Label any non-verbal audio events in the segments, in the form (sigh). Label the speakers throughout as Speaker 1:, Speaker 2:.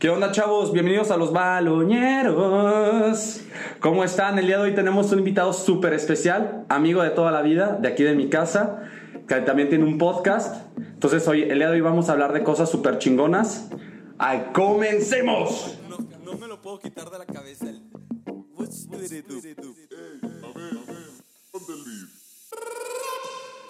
Speaker 1: ¿Qué onda, chavos? Bienvenidos a los baloñeros. ¿Cómo están? El día de hoy tenemos un invitado súper especial, amigo de toda la vida, de aquí de mi casa, que también tiene un podcast. Entonces, hoy, el día de hoy vamos a hablar de cosas súper chingonas. ¡Ay, comencemos!
Speaker 2: No, me lo puedo quitar de la cabeza. el- What's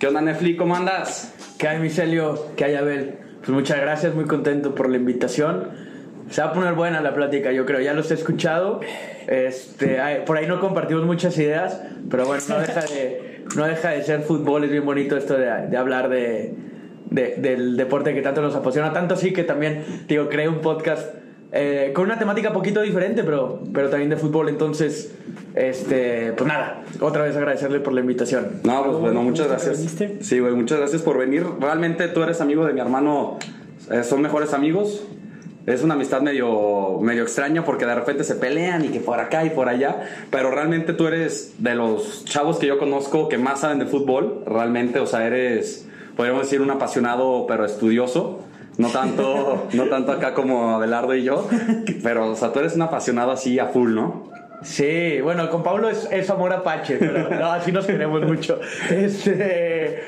Speaker 1: ¿Qué onda, Nefli? ¿Cómo andas?
Speaker 3: ¿Qué hay, Micelio? ¿Qué hay, Abel? Pues muchas gracias, muy contento por la invitación. Se va a poner buena la plática, yo creo. Ya los he escuchado. Este, por ahí no compartimos muchas ideas, pero bueno, no deja de, no deja de ser fútbol. Es bien bonito esto de, de hablar de, de- del deporte que tanto nos apasiona. Tanto sí que también, digo, creé un podcast eh, con una temática poquito diferente, pero, pero también de fútbol. Entonces, este, pues nada, otra vez agradecerle por la invitación.
Speaker 1: No, pues bueno, muchas gracias. Sí, güey, muchas gracias por venir. Realmente tú eres amigo de mi hermano, eh, son mejores amigos. Es una amistad medio, medio extraña porque de repente se pelean y que por acá y por allá. Pero realmente tú eres de los chavos que yo conozco que más saben de fútbol. Realmente, o sea, eres, podríamos decir, un apasionado pero estudioso. No tanto, no tanto acá como Abelardo y yo. Pero, o sea, tú eres un apasionado así a full, ¿no?
Speaker 3: Sí, bueno, con Pablo es, es amor apache, pero no, así nos queremos mucho. Este,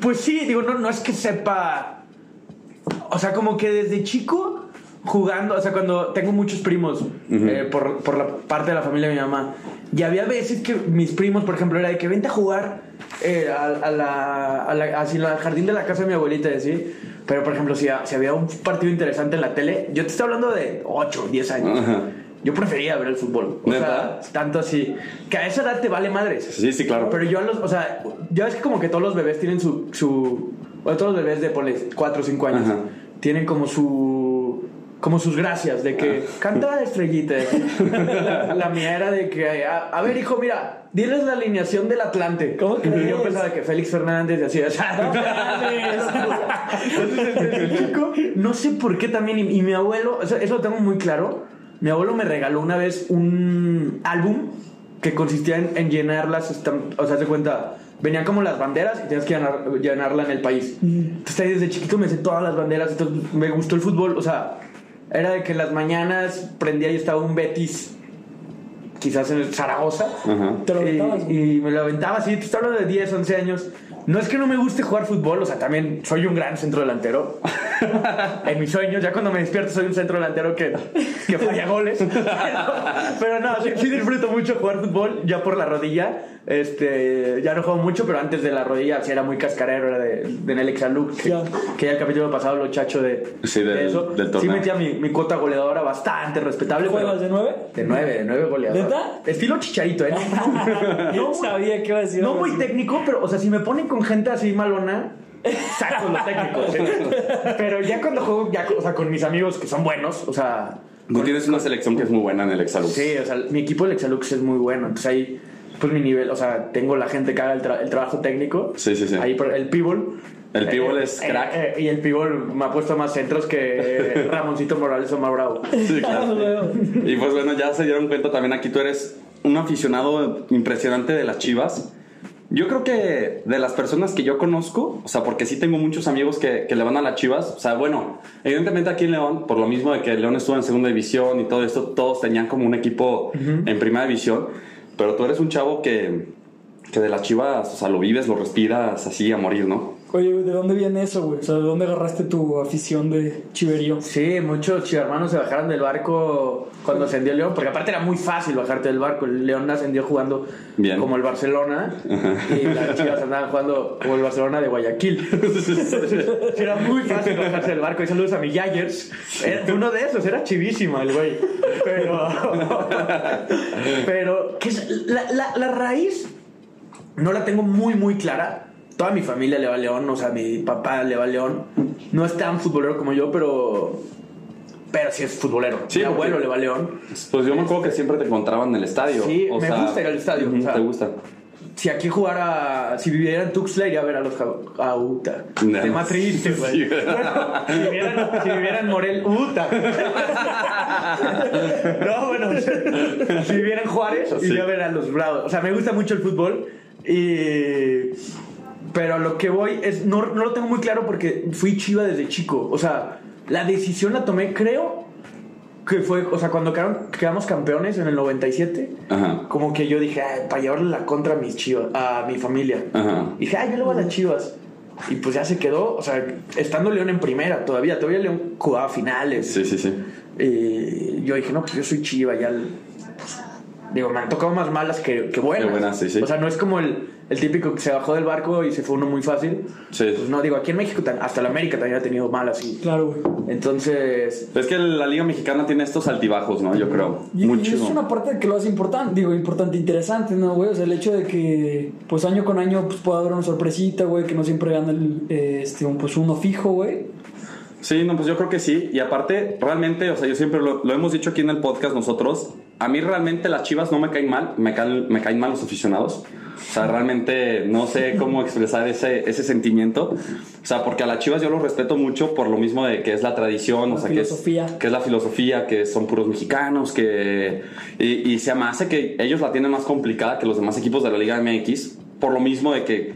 Speaker 3: pues sí, digo, no, no es que sepa. O sea, como que desde chico jugando, o sea, cuando tengo muchos primos eh, por, por la parte de la familia de mi mamá, y había veces que mis primos, por ejemplo, era de que vente a jugar eh, a, a la, a la- así, al jardín de la casa de mi abuelita, y así. Pero, por ejemplo, si, si había un partido interesante en la tele, yo te estoy hablando de 8, 10 años.
Speaker 1: Ajá.
Speaker 3: Yo prefería ver el fútbol. O
Speaker 1: ¿Neta?
Speaker 3: sea, tanto así. Que a esa edad te vale madres.
Speaker 1: Sí, sí, claro.
Speaker 3: Pero yo a los. O sea, ya ves que como que todos los bebés tienen su. su o todos los bebés de, ponle, 4 o 5 años.
Speaker 1: Ajá.
Speaker 3: Tienen como su. Como sus gracias de que canta estrellita. la, la mía era de que, a, a ver, hijo, mira, diles la alineación del Atlante. ¿Cómo que yo pensaba que Félix Fernández y así, o sea, (laughs) Entonces, desde chico, no sé por qué también. Y, y mi abuelo, eso lo tengo muy claro. Mi abuelo me regaló una vez un álbum que consistía en, en llenar las O sea, se cuenta. Venían como las banderas y tenías que llenar, llenarla en el país. Entonces ahí desde chiquito me sé todas las banderas. Entonces me gustó el fútbol. O sea, era de que en las mañanas prendía y estaba un Betis, quizás en el Zaragoza.
Speaker 1: Ajá.
Speaker 4: Te lo aventabas,
Speaker 3: y, y me lo aventaba así. Te estoy hablando de 10, 11 años. No es que no me guste jugar fútbol, o sea, también soy un gran centro delantero. (laughs) en mis sueños, ya cuando me despierto, soy un centro delantero que, que falla goles. (laughs) Pero, pero no, sí, sí disfruto mucho jugar fútbol, ya por la rodilla. Este, ya no juego mucho, pero antes de la rodilla sí era muy cascarero, era de, de Nelly Xaluk, que,
Speaker 4: Ya.
Speaker 3: que ya el capítulo pasado lo chacho de,
Speaker 1: Sí, del-
Speaker 3: de eso.
Speaker 1: del
Speaker 3: sí metía mi, mi cuota goleadora bastante respetable.
Speaker 4: ¿Juegas de nueve?
Speaker 3: de nueve, de nueve goleadores.
Speaker 4: ¿Neta?
Speaker 3: Estilo chicharito, ¿eh? (laughs) No, (laughs)
Speaker 4: sabía que iba a decir
Speaker 3: no muy
Speaker 4: así.
Speaker 3: técnico, pero, o sea, si me ponen con gente así malona, saco lo técnico. ¿sí? Pero ya cuando juego, ya, o sea, con mis amigos que son buenos, o sea.
Speaker 1: Tú tienes una selección que es muy buena en el Exalux.
Speaker 3: Sí, o sea, mi equipo del Exalux es muy bueno. Entonces ahí, pues mi nivel, o sea, tengo la gente que haga el, tra- el trabajo técnico.
Speaker 1: Sí, sí, sí.
Speaker 3: Ahí, por- el pibol.
Speaker 1: El pibol es crack.
Speaker 3: eh, y el pibol me ha puesto más centros que eh, (laughs) Ramoncito Morales o más bravo.
Speaker 1: Sí, claro.
Speaker 4: Luego.
Speaker 1: Y pues bueno, ya se dieron cuenta también aquí tú eres un aficionado impresionante de las Chivas. Yo creo que de las personas que yo conozco, o sea, porque sí tengo muchos amigos que, que le van a las Chivas, o sea, bueno, evidentemente aquí en León, por lo mismo de que León estuvo en segunda división y todo esto, todos tenían como un equipo en primera división, pero tú eres un chavo que, que de las Chivas, o sea, lo vives, lo respiras así a morir, ¿no?
Speaker 4: Oye, ¿de dónde viene eso, güey? O sea, ¿de dónde agarraste tu afición de chiverío?
Speaker 3: Sí, muchos chivermanos se bajaron del barco cuando ascendió el León, porque aparte era muy fácil bajarte del barco. El León ascendió jugando
Speaker 1: Bien.
Speaker 3: como el Barcelona y las chivas andaban jugando como el Barcelona de Guayaquil. Era muy fácil bajarse del barco. Y saludos a mi Yagers. Era uno de esos, era chivísimo el güey. Pero. Pero, ¿qué es? La, la- la raíz no la tengo muy, muy clara. Toda mi familia le va a León, o sea, mi papá le va a León. No es tan futbolero como yo, pero pero sí es futbolero.
Speaker 1: Sí,
Speaker 3: Mi abuelo le va a León.
Speaker 1: Pues yo me acuerdo que siempre te encontraban en el estadio.
Speaker 3: Sí,
Speaker 1: o
Speaker 3: me
Speaker 1: sea,
Speaker 3: gusta ir al estadio,
Speaker 1: ujú,
Speaker 3: o sea,
Speaker 1: ¿Te gusta?
Speaker 3: Si aquí jugara, si viviera en Tuxtla, iría a ver a los a Uta.
Speaker 1: No.
Speaker 3: Tema triste, güey.
Speaker 1: Sí.
Speaker 3: Bueno, si vivieran en Morel, Uta. no, bueno, si viviera en Juárez,
Speaker 1: Sí.
Speaker 3: iría a ver a los Bravos. O sea, me gusta mucho el fútbol y... Pero a lo que voy es, no, no lo tengo muy claro porque fui chiva desde chico. O sea, la decisión la tomé, creo, que fue, o sea, cuando quedaron- quedamos campeones en el 97,
Speaker 1: Ajá.
Speaker 3: como que yo dije, "Ay, para llevarle la contra a mis chivas, a mi familia.
Speaker 1: Ajá.
Speaker 3: Dije, ay, yo le voy a las chivas. Y pues ya se quedó, o sea, estando León en primera todavía, todavía León jugaba finales.
Speaker 1: Sí, sí, sí.
Speaker 3: Y yo dije, no, pues yo soy chiva, ya. pues, digo, me han tocado más malas que, que buenas.
Speaker 1: Que buenas, sí, sí.
Speaker 3: O sea, no es como el, el típico que se bajó del barco y se fue uno muy fácil.
Speaker 1: Sí.
Speaker 3: Pues no, digo, aquí en México, hasta la América también ha tenido malas. Y,
Speaker 4: Claro, güey.
Speaker 3: entonces,
Speaker 1: Es que la Liga Mexicana tiene estos altibajos, ¿no? Yo creo.
Speaker 4: Y, y
Speaker 1: Mucho.
Speaker 4: es una parte que lo hace importante, digo, importante, interesante, ¿no, güey? O sea, el hecho de que, pues, año con año, pues, pueda haber una sorpresita, güey, que no siempre gana el, eh, este, un, pues, uno fijo, güey.
Speaker 1: Sí, no, pues yo creo que sí. Y aparte, realmente, o sea, yo siempre lo, lo hemos dicho aquí en el podcast nosotros. A mí realmente las chivas no me caen mal, me caen, me caen mal los aficionados. O sea, realmente no sé cómo (laughs) expresar ese, ese sentimiento. O sea, porque a las chivas yo los respeto mucho por lo mismo de que es la tradición, o
Speaker 4: La
Speaker 1: sea, que es,
Speaker 4: filosofía.
Speaker 1: que es la filosofía, que son puros mexicanos, que. Y, y se me hace que ellos la tienen más complicada que los demás equipos de la Liga MX, por lo mismo de que.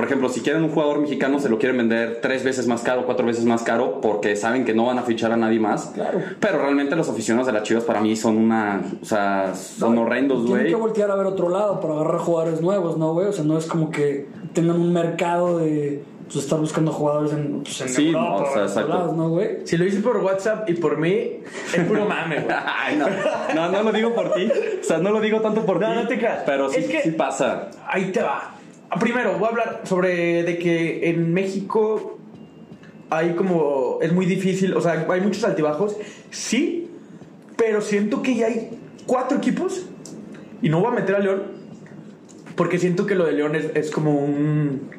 Speaker 1: Por ejemplo, si quieren un jugador mexicano, se lo quieren vender tres veces más caro, cuatro veces más caro, porque saben que no van a fichar a nadie más.
Speaker 4: Claro.
Speaker 1: Pero realmente los aficionados de las Chivas para mí son una. O sea, son horrendos,
Speaker 4: Tienen
Speaker 1: güey.
Speaker 4: que voltear a ver otro lado para agarrar jugadores nuevos, ¿no, güey? O sea, no es como que tengan un mercado de pues, estar buscando jugadores en, pues, en
Speaker 1: Sí,
Speaker 4: Europa
Speaker 1: no, o sea, exacto.
Speaker 4: lados, ¿no, güey?
Speaker 3: si lo hice por WhatsApp y por mí, es puro mame, güey. (laughs)
Speaker 1: Ay, no, no, no lo digo por ti. O sea, no lo digo tanto por
Speaker 3: No,
Speaker 1: ti.
Speaker 3: no te creas.
Speaker 1: Pero sí,
Speaker 3: Es que-
Speaker 1: sí pasa.
Speaker 3: Ahí te va. Ah, Primero, voy a hablar sobre de que en México hay como. Es muy difícil, o sea, hay muchos altibajos. Sí, pero siento que ya hay cuatro equipos. Y no voy a meter a León. Porque siento que lo de León es, es como un.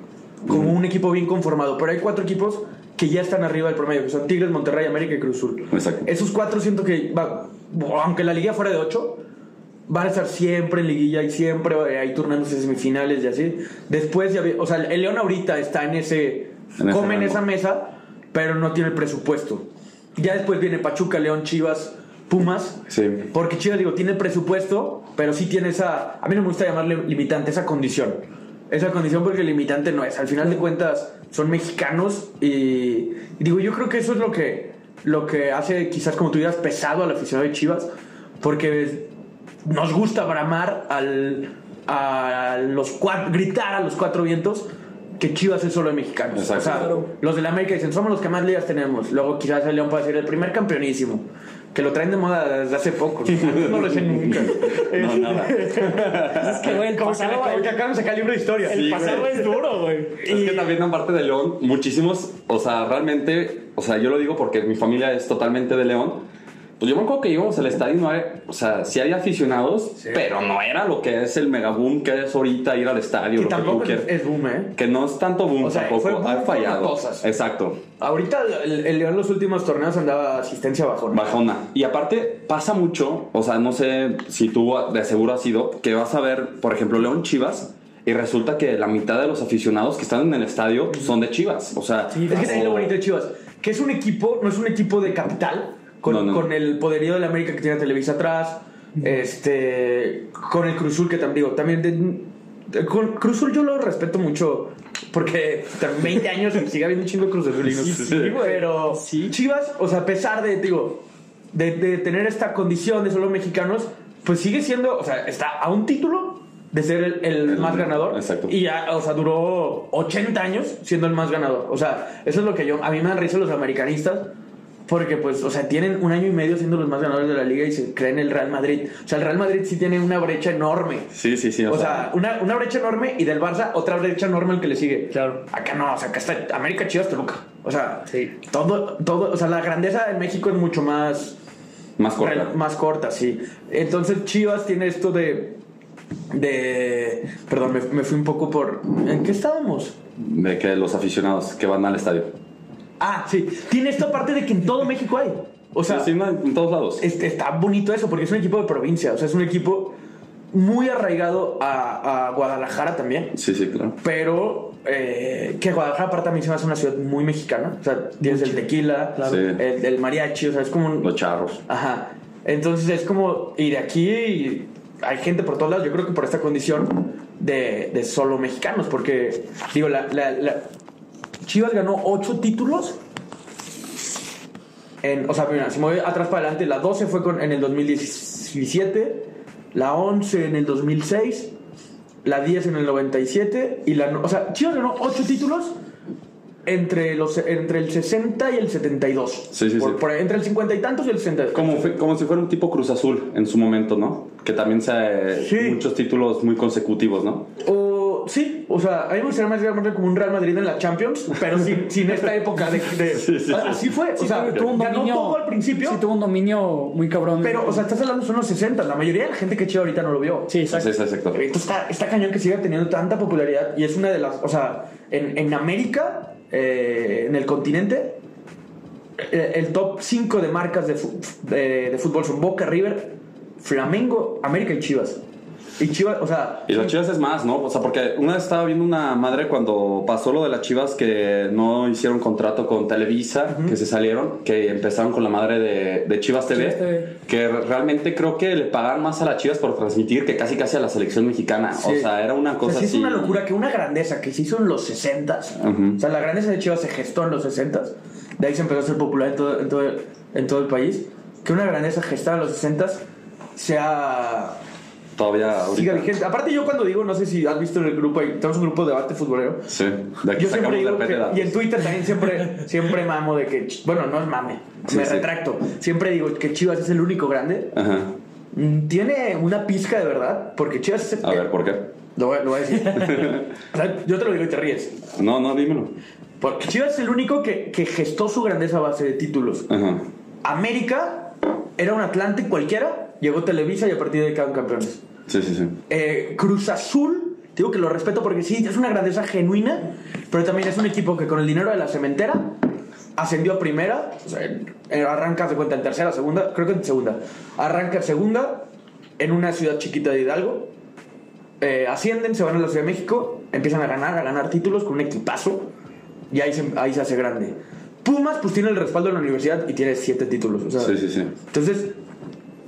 Speaker 3: Como un equipo bien conformado. Pero hay cuatro equipos que ya están arriba del promedio, que son Tigres, Monterrey, América y Cruz Azul.
Speaker 1: Exacto.
Speaker 3: Esos cuatro siento que, va, aunque la liga fuera de ocho, van a estar siempre en liguilla y siempre ahí turnándose semifinales y así. Después, ya, o sea, el León ahorita está en ese,
Speaker 1: En ese
Speaker 3: come en esa mesa, pero no tiene el presupuesto. Ya después viene Pachuca, León, Chivas, Pumas.
Speaker 1: Sí.
Speaker 3: Porque Chivas, digo, tiene el presupuesto, pero sí tiene esa. A mí no me gusta llamarle limitante, esa condición. Esa condición porque limitante no es. Al final de cuentas, son mexicanos y, y digo, yo creo que eso es lo que, lo que hace quizás, como tú digas, pesado al aficionado de Chivas, porque nos gusta bramar al, a los cuatro, gritar a los cuatro vientos que Chivas es solo de mexicanos.
Speaker 1: Exacto.
Speaker 3: O sea,
Speaker 4: Claro.
Speaker 3: los de la América dicen, somos los que más ligas tenemos. Luego quizás el León puede decir, el primer campeonísimo. Que lo traen de moda desde hace poco. ¿no? (laughs) No lo sé nunca. (laughs)
Speaker 1: No, nada.
Speaker 4: Es que, güey, el
Speaker 3: Como que,
Speaker 4: pasado,
Speaker 3: como que acaban de sacar libro de historia.
Speaker 1: Sí,
Speaker 3: el pasado
Speaker 1: güey.
Speaker 3: es duro, güey.
Speaker 1: Es que también aparte de León, muchísimos, o sea, realmente, o sea, yo lo digo porque mi familia es totalmente de León. Pues yo me acuerdo que íbamos al estadio no hay, o sea, sí hay aficionados, pero no era lo que es el megaboom que es ahorita ir al estadio.
Speaker 3: Que
Speaker 1: lo que tú
Speaker 3: tampoco es, es boom, ¿eh?
Speaker 1: Que no es tanto boom
Speaker 3: O sea,
Speaker 1: tampoco,
Speaker 3: fue boom
Speaker 1: ha fallado.
Speaker 3: cosas.
Speaker 1: Exacto,
Speaker 3: Ahorita el, León en los últimos torneos andaba asistencia bajona.
Speaker 1: bajona. Y aparte pasa mucho, o sea, no sé si tú de seguro has ido, que vas a ver, por ejemplo, León Chivas. Y resulta que la mitad de los aficionados que están en el estadio son de Chivas. O sea,
Speaker 3: es que también lo bonito de Chivas, que es un equipo, no es un equipo de capital, con,
Speaker 1: No, no.
Speaker 3: con el poderío de la América que tiene Televisa atrás, este, con el Cruzul que también digo, también de- de- con Cruzul yo lo respeto mucho porque también 20 años y sigue habiendo un chingo de Cruz Azulinos.
Speaker 1: Sí, sí.
Speaker 3: Pero Chivas, o sea, a pesar de, digo, de, de tener esta condición de solo mexicanos, pues sigue siendo, o sea, está a un título de ser el, el
Speaker 1: El-
Speaker 3: más ganador.
Speaker 1: exacto.
Speaker 3: Y ya, o sea, duró 80 años siendo el más ganador. O sea, eso es lo que yo, a mí me dan risa los americanistas. Porque, pues, o sea, tienen un año y medio siendo los más ganadores de la liga y se creen el Real Madrid. O sea, el Real Madrid sí tiene una brecha enorme.
Speaker 1: sí, sí, sí.
Speaker 3: O sea, una, una brecha enorme y del Barça otra brecha enorme el que le sigue. Claro. Acá no, o sea, acá está América Chivas Toluca. O sea, todo, todo, o sea, la grandeza en México es mucho más,
Speaker 1: más corta.
Speaker 3: más corta, sí. Entonces Chivas tiene esto de, de, perdón, me, me fui un poco por, ¿en qué estábamos?
Speaker 1: De que los aficionados que van al estadio.
Speaker 3: Ah, sí. Tiene esto aparte de que en todo México hay. O sea,
Speaker 1: Sí, en todos lados.
Speaker 3: este, está bonito eso, porque es un equipo de provincia, o sea, es un equipo muy arraigado a, a Guadalajara también.
Speaker 1: Sí, sí, claro.
Speaker 3: Pero eh, que Guadalajara aparte mí se me hace una ciudad muy mexicana. O sea, tienes el tequila,
Speaker 1: Sí.
Speaker 3: el, el mariachi, o sea, es como un...
Speaker 1: Los charros.
Speaker 3: Ajá. Entonces es como ir de aquí y hay gente por todos lados. Yo creo que por esta condición de, de solo mexicanos, porque digo, la, la- la- Chivas ganó ocho títulos. En, o sea, mira, si me voy atrás para adelante, la 12 fue con, en el 2017, la 11 en el 2006, la 10 en el 97 y la... no- O sea, Chivas ganó ocho títulos entre, los, entre el 60 y el 72.
Speaker 1: Sí, sí,
Speaker 3: Por-
Speaker 1: sí.
Speaker 3: por- entre el 50 y tantos y el 60.
Speaker 1: Como, como si fuera un tipo Cruz Azul en su momento, ¿no? Que también se
Speaker 3: Sí.
Speaker 1: muchos títulos muy consecutivos, ¿no?
Speaker 3: O, sí, o sea, a mí me gustaría más llamarle como un Real Madrid en la Champions, pero sin, (laughs) sin esta época de... de-
Speaker 1: Sí, sí, sí.
Speaker 3: Así fue,
Speaker 4: Sí,
Speaker 3: o sea,
Speaker 4: tuvo- un
Speaker 3: ganó
Speaker 4: dominio.
Speaker 3: todo al principio,
Speaker 4: Sí, tuvo un dominio muy cabrón.
Speaker 3: pero, o sea, estás hablando son los 60, la mayoría de la gente que chiva ahorita no lo vio.
Speaker 4: Sí, exacto.
Speaker 1: Sí, sí, exacto.
Speaker 3: Entonces está, está cañón que siga teniendo tanta popularidad y es una de las, o sea, en, en América, eh, en el continente, eh, el top 5 de marcas de, de, de fútbol son Boca, River, Flamengo, América y Chivas. Y Chivas, o sea,
Speaker 1: Y las Chivas es más, ¿no? O sea, porque una vez estaba viendo una madre cuando pasó lo de las Chivas que no hicieron contrato con Televisa, que se salieron, que empezaron con la madre de, de Chivas, TV,
Speaker 4: Chivas TV.
Speaker 1: que realmente creo que le pagaban más a las Chivas por transmitir que casi casi a la selección mexicana. O
Speaker 3: Sí.
Speaker 1: sea, era una
Speaker 3: O
Speaker 1: cosa
Speaker 3: sea, sí
Speaker 1: así.
Speaker 3: es una locura que una grandeza que se hizo en los 60
Speaker 1: Ujú.
Speaker 3: O sea, la grandeza de Chivas se gestó en los 60 De ahí se empezó a ser popular en todo, en todo, en todo el país. Que una grandeza gestada en los 60 sea.
Speaker 1: Todavía
Speaker 3: Siga
Speaker 1: ahorita.
Speaker 3: vigente. Aparte, yo cuando digo, no sé si has visto en el grupo, tenemos un grupo de debate futbolero.
Speaker 1: Sí, de aquí
Speaker 3: Yo siempre digo que, y en Twitter también siempre, siempre mamo de que, bueno, no es mame,
Speaker 1: Sí,
Speaker 3: me
Speaker 1: sí.
Speaker 3: retracto. Siempre digo que Chivas es el único grande.
Speaker 1: Ajá.
Speaker 3: Mm, Tiene una pizca de verdad, porque Chivas es
Speaker 1: A ver, ¿por qué?
Speaker 3: Lo voy, lo voy a decir. (laughs) O sea, yo te lo digo y te ríes.
Speaker 1: No, no, dímelo.
Speaker 3: Porque Chivas es el único que, que gestó su grandeza a base de títulos.
Speaker 1: Ajá.
Speaker 3: América era un Atlante cualquiera, llegó Televisa y a partir de ahí quedaron campeones.
Speaker 1: Sí, sí, sí.
Speaker 3: Eh, Cruz Azul, te digo que lo respeto porque sí, es una grandeza genuina, pero también es un equipo que con el dinero de la cementera ascendió a primera, o sea, eh, arranca, de cuenta, en tercera, segunda, creo que en segunda. Arranca en segunda en una ciudad chiquita de Hidalgo. Eh, ascienden, se van a la Ciudad de México, empiezan a ganar, a ganar títulos con un equipazo y ahí se, ahí se hace grande. Pumas, pues tiene el respaldo de la universidad y tiene siete títulos. O sea,
Speaker 1: Sí, sí, sí.
Speaker 3: entonces,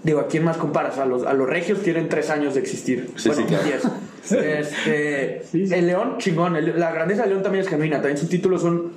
Speaker 3: digo, ¿a quién más comparas? A los, a los regios tienen tres años de existir.
Speaker 1: Sí,
Speaker 3: bueno,
Speaker 1: sí, claro.
Speaker 3: diez. (laughs) Este,
Speaker 4: Sí, sí.
Speaker 3: El León, chingón. El- la grandeza del León también es genuina. También sus títulos son.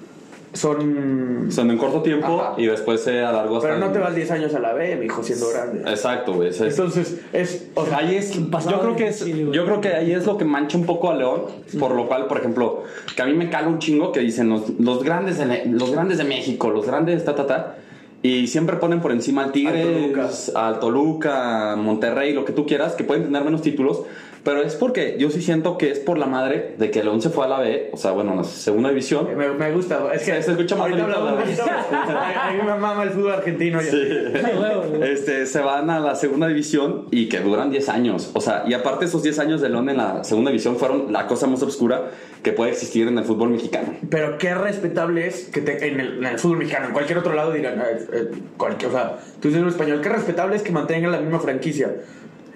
Speaker 3: son
Speaker 1: Son en corto tiempo
Speaker 3: Ajá.
Speaker 1: y después se alargó hasta.
Speaker 3: pero no
Speaker 1: el-
Speaker 3: te vas 10 años a la B, mi hijo, siendo grande.
Speaker 1: Exacto, güey. es-
Speaker 3: Entonces, es. O sea,
Speaker 1: Ahí es, yo creo que es,
Speaker 4: güey.
Speaker 1: yo creo que ahí es lo que mancha un poco a León, por lo cual, por ejemplo, que a mí me cala un chingo que dicen los, los grandes de, los grandes de México, los grandes ta ta ta y siempre ponen por encima al Tigres, al Toluca, Monterrey, lo que tú quieras, que pueden tener menos títulos, pero es porque yo sí siento que es por la madre de que León se fue a la B, o sea, bueno, la segunda división.
Speaker 3: me, me gusta. Es que
Speaker 1: Se- escucha más bonito
Speaker 3: A mí (laughs) me mama el fútbol argentino. ya.
Speaker 1: Este, se van a la segunda división y que duran 10 años. O sea, y aparte esos 10 años de León en la segunda división fueron la cosa más oscura que puede existir en el fútbol mexicano.
Speaker 3: Pero qué respetable es que te- en, el, en el fútbol mexicano, en cualquier otro lado digan, eh, eh, cualquier, o sea, tú dices un español, qué respetable es que mantengan la misma franquicia.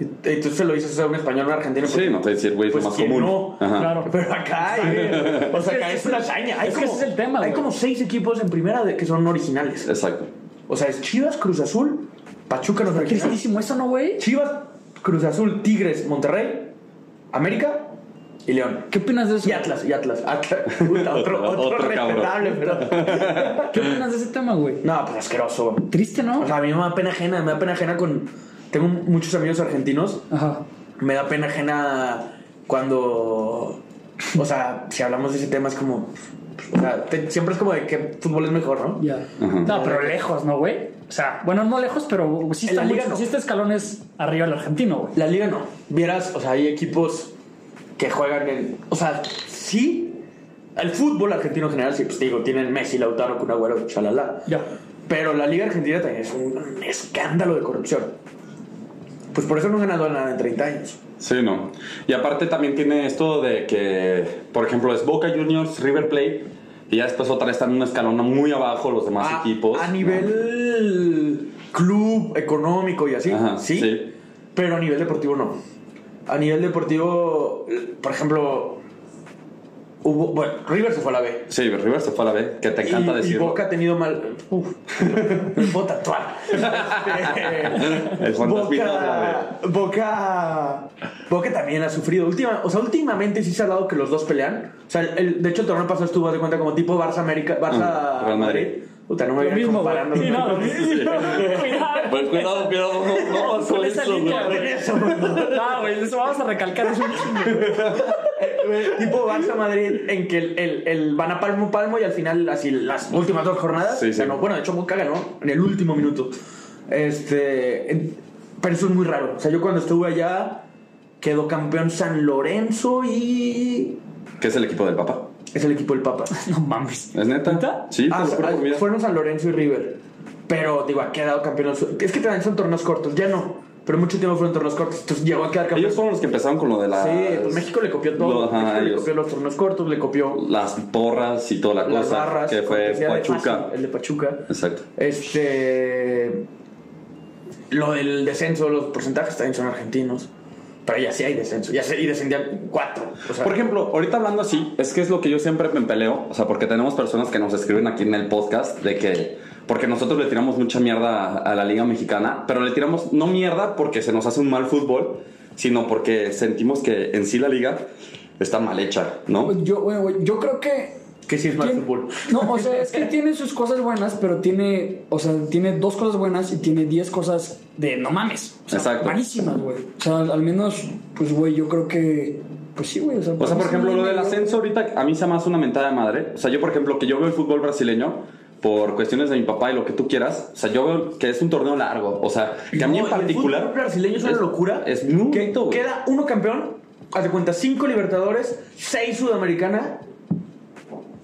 Speaker 3: Y, se lo dices a un español o un argentino.
Speaker 1: Sí, no te decir, güey, es
Speaker 3: pues
Speaker 1: más
Speaker 3: ¿quién
Speaker 1: común.
Speaker 3: no?
Speaker 1: Ajá.
Speaker 4: Claro.
Speaker 3: Pero acá hay, o sea, acá es una hazaña. Hay
Speaker 4: Es que
Speaker 3: como,
Speaker 4: ese es el tema,
Speaker 3: Hay
Speaker 4: güey.
Speaker 3: como seis equipos en primera de, que son originales.
Speaker 1: Exacto.
Speaker 3: O sea, es Chivas, Cruz Azul, Pachuca no es original.
Speaker 4: Tristísimo eso, ¿no, güey?
Speaker 3: Chivas, Cruz Azul, Tigres, Monterrey, América y León.
Speaker 4: ¿Qué opinas de eso?
Speaker 3: Y Atlas, y Atlas. Atlas. (laughs) Puta, otro, otro,
Speaker 1: Otro
Speaker 3: respetable, pero...
Speaker 4: ¿Qué opinas de ese tema, güey?
Speaker 3: No, pues asqueroso.
Speaker 4: Triste, ¿no?
Speaker 3: O sea, a mí me da pena ajena, me da pena ajena con... Tengo muchos amigos argentinos,
Speaker 4: Ajá.
Speaker 3: me da pena ajena cuando... O sea, si hablamos de ese tema es como... O sea, te- siempre es como de que fútbol es mejor, ¿no?
Speaker 4: Ya.
Speaker 1: Ajá.
Speaker 4: No, pero lejos, ¿no, güey? O sea, bueno, no lejos, pero sí
Speaker 3: En la
Speaker 4: está,
Speaker 3: liga
Speaker 4: mucho-
Speaker 3: no.
Speaker 4: sí está escalones arriba del argentino, güey.
Speaker 3: La liga no. Vieras, o sea, hay equipos que juegan en... O sea, sí... El fútbol argentino en general, sí, pues digo, tienen Messi, Lautaro, Kun Agüero, chalala.
Speaker 4: Ya.
Speaker 3: Pero la liga argentina también es un escándalo de corrupción. Pues por eso no han ganado nada en 30 años.
Speaker 1: Sí, no. Y aparte también tiene esto de que, por ejemplo, es Boca Juniors, River Plate, Y ya después otra vez están en un escalón muy abajo los demás
Speaker 3: a,
Speaker 1: equipos.
Speaker 3: a
Speaker 1: ¿no?
Speaker 3: nivel club económico y así,
Speaker 1: Ajá,
Speaker 3: ¿sí?
Speaker 1: sí.
Speaker 3: Pero a nivel deportivo no. A nivel deportivo, por ejemplo, hubo, bueno, River se fue a la B.
Speaker 1: Sí, River se fue a la B, que te encanta
Speaker 3: y, y. Boca ha tenido mal. Uf, me puedo tatuar.
Speaker 1: El
Speaker 3: Boca, Boca. Boca también ha sufrido. Última, o sea, últimamente sí se ha dado que los dos pelean. O sea, el- de hecho, el torneo pasado estuvo de cuenta como tipo Barça América, Barça
Speaker 1: Ah, Real Madrid.
Speaker 3: Puta, no me
Speaker 4: Lo mismo,
Speaker 3: comparando.
Speaker 4: Sí, no, mismo. Cuidado.
Speaker 1: Pues cuidado, cuidado, no, no
Speaker 4: esa
Speaker 1: eso,
Speaker 4: línea,
Speaker 1: güey.
Speaker 4: No, güey, eso vamos a recalcar eso un chingo. (laughs)
Speaker 3: Tipo Barça Madrid en que el, el- el van a palmo palmo y al final así las últimas dos jornadas
Speaker 1: Sí, sí.
Speaker 3: ganó. bueno de hecho Boca ganó en el último minuto este en- pero eso es muy raro o sea yo cuando estuve allá quedó campeón San Lorenzo y
Speaker 1: ¿Qué es el equipo del papá?
Speaker 3: es el equipo del Papa (laughs)
Speaker 4: No mames.
Speaker 1: ¿Es neta?
Speaker 4: ¿Neta?
Speaker 1: Sí, te
Speaker 3: Ah,
Speaker 1: lo juro
Speaker 3: ah, fueron San Lorenzo y River pero digo ha quedado campeón es que también son torneos cortos ya no pero mucho tiempo fueron torneos cortos entonces llegó a quedar campeón
Speaker 1: Ellos fueron los que empezaron con lo de las...
Speaker 3: sí pues México le copió todo
Speaker 1: Lo- ajá,
Speaker 3: México le copió los torneos cortos le copió
Speaker 1: Las porras y toda la
Speaker 3: las
Speaker 1: cosa.
Speaker 3: barras
Speaker 1: que fue
Speaker 3: de
Speaker 1: Pachuca.
Speaker 3: El de Pachuca
Speaker 1: Exacto.
Speaker 3: este lo del descenso los porcentajes también son argentinos pero ya sí hay descenso ya se, y descendían cuatro o sea,
Speaker 1: Por ejemplo, ahorita hablando así, es que es lo que yo siempre me peleo, o sea, porque tenemos personas que nos escriben aquí en el podcast de que, porque nosotros le tiramos mucha mierda a, a la liga mexicana, pero le tiramos no mierda porque se nos hace un mal fútbol, sino porque sentimos que en sí la liga está mal hecha, ¿no?
Speaker 4: Yo, bueno, yo creo que.
Speaker 3: que sí es mal
Speaker 4: tiene-
Speaker 3: fútbol
Speaker 4: No, o sea, es que tiene sus cosas buenas, pero tiene, o sea, tiene dos cosas buenas y tiene diez cosas de no mames. O sea,
Speaker 1: Exacto.
Speaker 4: Malísimas, güey. O sea, al menos, pues, güey, yo creo que. Pues sí, güey. O sea,
Speaker 1: O sea, por ejemplo, lo del ascenso ahorita a mí se me hace una mentada de madre. O sea, yo, por ejemplo, que yo veo el fútbol brasileño por cuestiones de mi papá y lo que tú quieras. O sea, yo veo que es un torneo largo. O sea, que a mí
Speaker 3: No,
Speaker 1: en
Speaker 3: el
Speaker 1: particular...
Speaker 3: fútbol brasileño es una locura
Speaker 1: Es muy
Speaker 3: que
Speaker 1: bonito,
Speaker 3: queda uno campeón haz de cuenta cinco libertadores seis sudamericana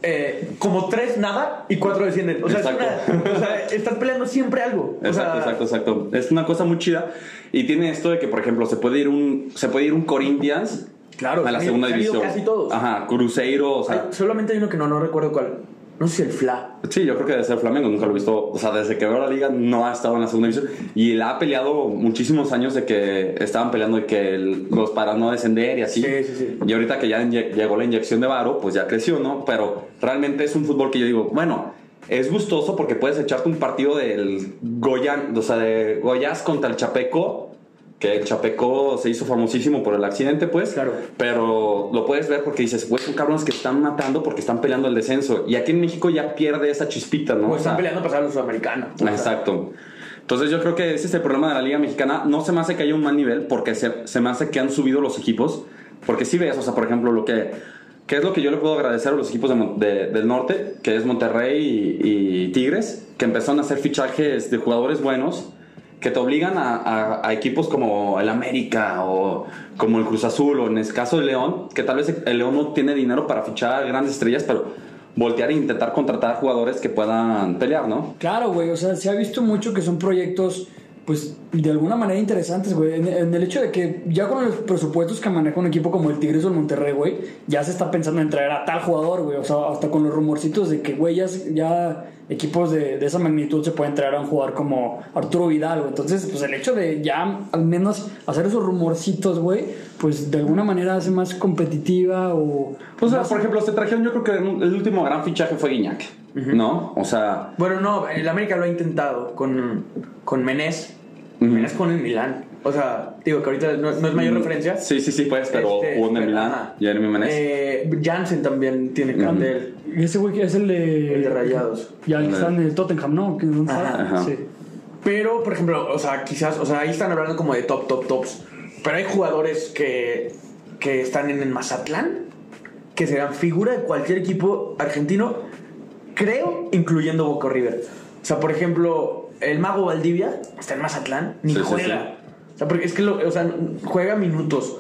Speaker 3: eh, como tres nada y cuatro descienden o sea, es una- o sea, estás peleando siempre algo o
Speaker 1: Exacto,
Speaker 3: sea,
Speaker 1: exacto, exacto. Es una cosa muy chida. Y tiene esto de que, por ejemplo, se puede ir un, se puede ir un Corinthians
Speaker 3: Claro,
Speaker 1: a la segunda división.
Speaker 3: casi todos.
Speaker 1: Ajá, Cruzeiro, o sea.
Speaker 3: Solamente hay uno que no, no recuerdo cuál. No sé si el Fla.
Speaker 1: Sí, yo creo que debe ser Flamengo, nunca lo he visto. O sea, desde que veo la liga no ha estado en la segunda división. Y él ha peleado muchísimos años de que estaban peleando y que el- los para no descender y así.
Speaker 3: Sí, sí, sí.
Speaker 1: Y ahorita que ya llegó la inyección de Varo, pues ya creció, ¿no? Pero realmente es un fútbol que yo digo, bueno, es gustoso porque puedes echarte un partido del Goyan, o sea, de Goyas contra el Chapeco. Que el Chapeco se hizo famosísimo por el accidente, pues.
Speaker 3: Claro.
Speaker 1: Pero lo puedes ver porque dices, güey, son cabrones que están matando porque están peleando el descenso. Y aquí en México ya pierde esa chispita, ¿no?
Speaker 3: O
Speaker 1: O
Speaker 3: están
Speaker 1: sea,
Speaker 3: peleando para los sudamericanos. O
Speaker 1: Exacto. Entonces yo creo que ese es el problema de la Liga Mexicana. No se me hace que haya un mal nivel porque se, se me hace que han subido los equipos. Porque si ves, o sea, por ejemplo, lo que, que es lo que yo le puedo agradecer a los equipos de Mon- de- del norte, que es Monterrey y, y Tigres, que empezaron a hacer fichajes de jugadores buenos que te obligan a, equipos como el América o como el Cruz Azul o en el caso de León, que tal vez el León no tiene dinero para fichar grandes estrellas, pero voltear e intentar contratar jugadores que puedan pelear, ¿no?
Speaker 4: Claro, güey, o sea, se ha visto mucho que son proyectos, pues, de alguna manera interesantes, güey. En, en el hecho de que ya con los presupuestos que maneja un equipo como el Tigres o el Monterrey, güey, ya se está pensando en traer a tal jugador, güey. O sea, hasta con los rumorcitos de que, güey, ya, ya equipos de, de esa magnitud se pueden traer a un jugador como Arturo Vidal, güey. Entonces, pues, el hecho de ya al menos hacer esos rumorcitos, güey, pues, de alguna manera hace más competitiva o...
Speaker 1: Pues, o sea, por ejemplo, se trajeron, yo creo que el último gran fichaje fue Guiñac, ¿no? O sea,
Speaker 3: Bueno, no, el América lo ha intentado con, con Menés. Menés con el Milán. O sea, digo que ahorita no, no es mayor referencia.
Speaker 1: Mm, sí, sí, sí, pues, pero
Speaker 3: Este,
Speaker 1: jugó en el Milán,
Speaker 3: ajá.
Speaker 1: Jeremy Menez.
Speaker 3: Eh, Jansen también tiene cartel.
Speaker 4: Ese güey que es el de...
Speaker 3: El de Rayados.
Speaker 4: Ya el que está en el Tottenham, ¿no? Que.
Speaker 1: Ajá.
Speaker 4: Sí.
Speaker 3: Pero, por ejemplo, o sea, quizás, o sea, ahí están hablando como de top, top, tops. Pero hay jugadores que, que están en el Mazatlán, que serán figura de cualquier equipo argentino, creo, incluyendo Boca River. O sea, por ejemplo, el Mago Valdivia está en Mazatlán, ni
Speaker 1: Sí,
Speaker 3: juega.
Speaker 1: sí.
Speaker 3: O sea, porque es que lo- o sea, juega minutos.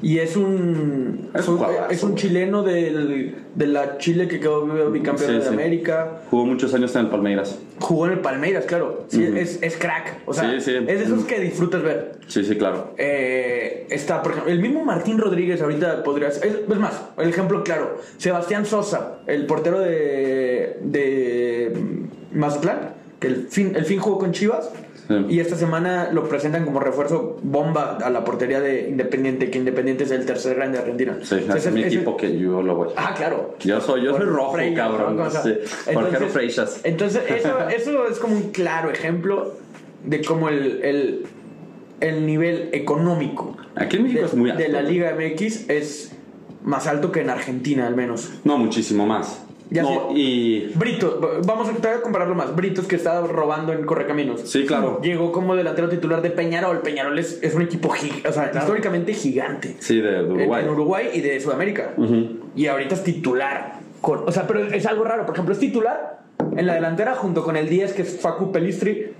Speaker 3: Y es un.
Speaker 1: Es un
Speaker 3: es chileno del, de la Chile que quedó bicampeón de. América.
Speaker 1: Jugó muchos años en el Palmeiras.
Speaker 3: Jugó en el Palmeiras, claro. Sí, es, es crack. O sea, es de esos que disfrutas ver.
Speaker 1: Sí, sí, claro.
Speaker 3: Eh, está, por ejemplo, el mismo Martín Rodríguez ahorita podría ser. Es, es más, el ejemplo claro. Sebastián Sosa, el portero de, de Mazatlán, que el fin, el fin jugó con Chivas.
Speaker 1: Sí.
Speaker 3: Y esta semana lo presentan como refuerzo bomba a la portería de Independiente, que Independiente es el tercer grande de Argentina.
Speaker 1: Sí, es mi
Speaker 3: ese-
Speaker 1: equipo que yo lo voy.
Speaker 3: Ah, claro.
Speaker 1: Yo soy, yo soy rojo, cabrón.
Speaker 3: ¿no? Entonces- eso, (laughs) eso es como un claro ejemplo de cómo el, el, el nivel económico
Speaker 1: Aquí en México
Speaker 3: de,
Speaker 1: es muy alto.
Speaker 3: de la Liga MX es más alto que en Argentina, al menos.
Speaker 1: No, muchísimo más.
Speaker 3: Ya
Speaker 1: no, y.
Speaker 3: Brito, vamos a, compararlo más. Britos que estaba robando en Correcaminos.
Speaker 1: Sí, claro.
Speaker 3: Llegó como delantero titular de Peñarol. Peñarol es, es un equipo o sea, históricamente gigante.
Speaker 1: Sí, de, Uruguay.
Speaker 3: En, Uruguay y de Sudamérica.
Speaker 1: Ujú.
Speaker 3: Y ahorita es titular. con- o sea, pero es algo raro. Por ejemplo, es titular en la delantera junto con el 10 que es Facu Pelistri,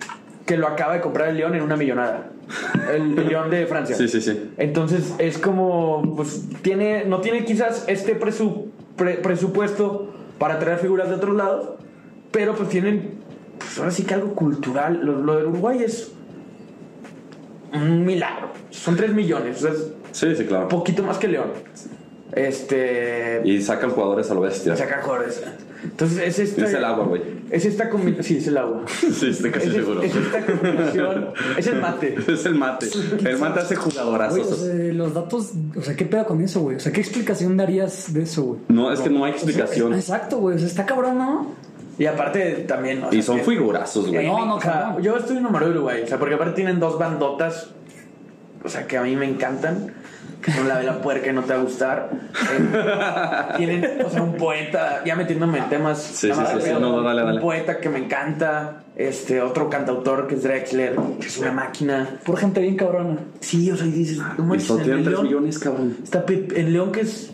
Speaker 3: que lo acaba de comprar el León en una millonada. El, el (laughs) León de Francia.
Speaker 1: Sí, sí, sí.
Speaker 3: Entonces es como, pues tiene, no tiene quizás este presu- pre- presupuesto para traer figuras de otros lados, pero pues tienen, pues ahora sí que algo cultural. Lo, lo del Uruguay es un milagro. Son 3 millones, o sea, es
Speaker 1: Sí, sí, claro.
Speaker 3: un poquito más que León. Este.
Speaker 1: Y sacan jugadores a lo bestia.
Speaker 3: Saca jugadores. Entonces es esta.
Speaker 1: Es el agua, güey.
Speaker 3: Es esta combinación. Sí, es el agua. (laughs)
Speaker 1: Sí, estoy casi
Speaker 3: es,
Speaker 1: seguro.
Speaker 3: es esta combinación. Es el mate. (laughs)
Speaker 1: Es el mate. El mate hace
Speaker 4: o
Speaker 1: jugadorazos.
Speaker 4: sea, los datos, o sea, ¿qué pedo con eso, güey? O sea, ¿qué explicación darías de eso, güey?
Speaker 1: No, es que no hay
Speaker 4: O sea,
Speaker 1: explicación.
Speaker 4: exacto, güey. O sea, está cabrón, ¿no?
Speaker 3: Y aparte también. o
Speaker 1: Y son
Speaker 3: que-
Speaker 1: figurazos, güey.
Speaker 4: No, no,
Speaker 3: o sea,
Speaker 4: cabrón.
Speaker 3: yo estoy enamorado de Uruguay, o sea, porque aparte tienen dos bandotas, o sea, que a mí me encantan, que son la de la puerca y no te va a gustar. Eh, tienen, o sea, un poeta, ya metiéndome en temas.
Speaker 1: Sí, sí,
Speaker 3: más
Speaker 1: sí, no, no, dale, dale.
Speaker 3: Un poeta que me encanta, este, otro cantautor que es Drexler, que es una máquina.
Speaker 4: Por gente bien cabrona.
Speaker 3: Sí, o sea, y dices, no manches, en
Speaker 1: tienen 3
Speaker 3: León
Speaker 1: millones, cabrón.
Speaker 3: Está en León que es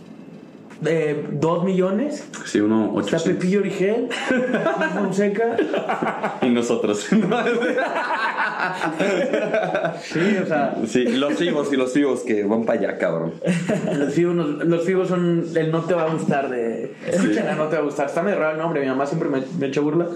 Speaker 3: de 2 millones.
Speaker 1: Sí, uno,
Speaker 3: Está
Speaker 1: 800.
Speaker 3: Pepillo Origel, Fonseca.
Speaker 1: Y nosotros. (laughs)
Speaker 3: Sí, o sea,
Speaker 1: sí, los fibos y los fibos que van para allá, cabrón.
Speaker 3: Los fibos, los fibos son el no te va a gustar de. Escúchala, (laughs) no te va a gustar. Está medio raro el nombre, mi mamá siempre me, me echa burla.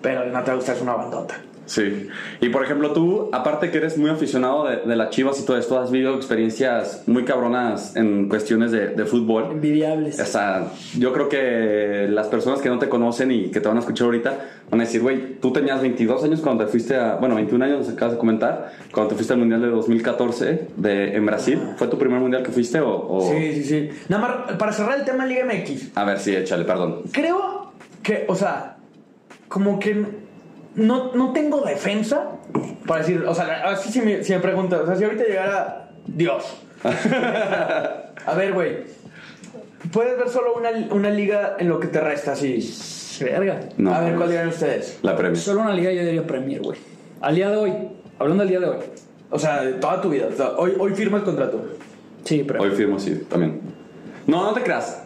Speaker 3: Pero el no te va a gustar es una bandota.
Speaker 1: Sí. Y por ejemplo, tú, aparte que eres muy aficionado de, de las chivas y todo esto, has vivido experiencias muy cabronas en cuestiones de, de fútbol.
Speaker 4: Envidiables.
Speaker 1: O sea, yo creo que las personas que no te conocen y que te van a escuchar ahorita van a decir, güey, tú tenías 22 años cuando te fuiste a, bueno, 21 años, acabas de comentar, cuando te fuiste al Mundial de 2014 de, en Brasil. ¿Fue tu primer Mundial que fuiste o...? o-
Speaker 3: Sí, sí, sí. Nada más, para cerrar el tema Liga MX,
Speaker 1: A ver, sí, échale, perdón.
Speaker 3: creo que, o sea, como que no, no tengo defensa para decir, o sea, así si me, si me preguntas, o sea, si ahorita llegara Dios. (laughs) a ver, güey. Puedes ver solo una, una liga en lo que te resta, así.
Speaker 4: Verga.
Speaker 1: No,
Speaker 3: a ver, ¿cuál dirían ustedes?
Speaker 1: La premia.
Speaker 4: Solo una liga yo diría Premier, güey. Al día de hoy. Hablando del día de hoy.
Speaker 3: O sea, de toda tu vida. O sea, hoy, hoy firma el contrato.
Speaker 4: Sí, pero.
Speaker 1: Hoy firmo, sí, también. No, no te creas.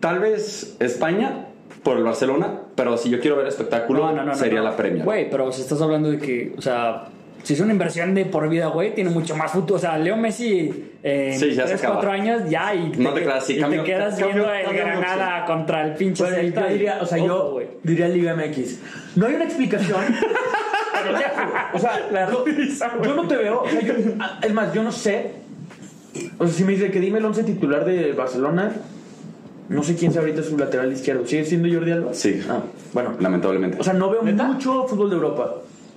Speaker 1: Tal vez España por el Barcelona, pero si yo quiero ver espectáculo,
Speaker 4: No, no,
Speaker 1: sería
Speaker 4: no.
Speaker 1: la premia.
Speaker 4: Güey, pero si estás hablando de que, o sea, si es una inversión de por vida, güey, tiene mucho más futuro. O sea, Leo Messi eh, en
Speaker 1: Sí, ya se
Speaker 4: 3,
Speaker 1: acaba.
Speaker 4: 4 años ya y,
Speaker 1: No te creas, sí,
Speaker 4: y
Speaker 1: cambio-
Speaker 4: te quedas
Speaker 1: cambio-
Speaker 4: viendo el Granada contra el pinche
Speaker 3: Bueno,
Speaker 4: Celta
Speaker 3: yo diría, o sea,
Speaker 4: Ojo,
Speaker 3: yo
Speaker 4: güey.
Speaker 3: diría Liga MX. No hay una explicación. (laughs) pero ya, o sea,
Speaker 4: La
Speaker 3: yo, yo no te veo. o sea, yo- es más, yo no sé. O sea, si me dice que dime el 11 titular de Barcelona, no sé quién es ahorita su lateral izquierdo. ¿Sigue siendo Jordi Alba?
Speaker 1: Sí.
Speaker 3: Ah, bueno.
Speaker 1: Lamentablemente.
Speaker 3: O sea, no veo mucho fútbol de Europa.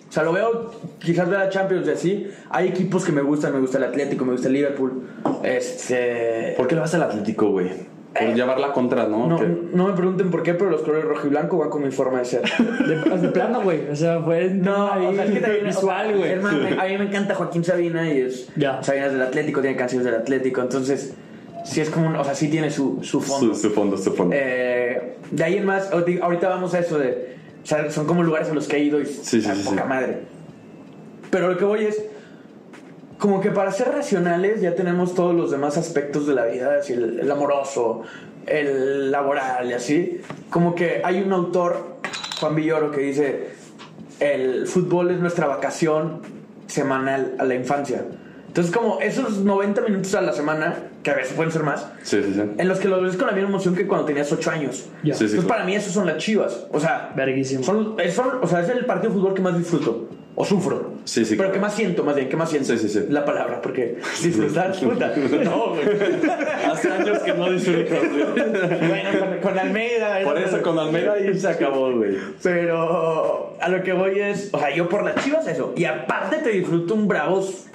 Speaker 3: O sea, lo veo, quizás vea Champions y así. Hay equipos que me gustan, me gusta el Atlético, me gusta el Liverpool. Este.
Speaker 1: ¿Por qué le vas al Atlético, güey? Por llevar la contra, ¿no?
Speaker 3: No, no me pregunten por qué, pero los colores rojo y blanco van con mi forma de ser. (laughs)
Speaker 4: De, de plano, güey. O sea, fue
Speaker 3: No,
Speaker 4: ahí
Speaker 3: o sea, es que también,
Speaker 4: visual,
Speaker 3: o sea,
Speaker 4: güey.
Speaker 3: hermano, (laughs) me- a mí me encanta Joaquín Sabina y es.
Speaker 4: Ya.
Speaker 3: Sabina es del Atlético, tiene canciones del Atlético, entonces. Sí, es como. un- o sea, sí tiene su, su fondo.
Speaker 1: Su, su fondo, su fondo.
Speaker 3: Eh, de ahí en más, ahorita vamos a eso de. O sea, son como lugares a los que he ido y.
Speaker 1: Sí, sí,
Speaker 3: poca madre. Pero lo que voy es. Como que para ser racionales ya tenemos todos los demás aspectos de la vida, así el, el amoroso, el laboral y así. Como que hay un autor, Juan Villoro, que dice: el fútbol es nuestra vacación semanal a la infancia. Entonces, como esos 90 minutos a la semana, que a veces pueden ser más,
Speaker 1: Sí, sí, sí.
Speaker 3: en los que los ves con la misma emoción que cuando tenías 8 años.
Speaker 1: Sí.
Speaker 3: Entonces, para mí, esos son las chivas. O sea,
Speaker 4: Verguísimo.
Speaker 3: son, es, son- o sea, es el partido de fútbol que más disfruto. O sufro.
Speaker 1: Sí, sí,
Speaker 3: Pero
Speaker 1: claro.
Speaker 3: que más siento, más bien, que más siento.
Speaker 1: Sí, sí, sí.
Speaker 3: La palabra, porque (laughs) disfrutar, puta. No, güey. (laughs)
Speaker 1: Hace años que no disfruto, güey.
Speaker 3: Bueno, con, con Almeida.
Speaker 1: Por eso con Almeida ahí se acabó, güey.
Speaker 3: Pero a lo que voy es, o sea, yo por las chivas eso. Y aparte te disfruto un Bravos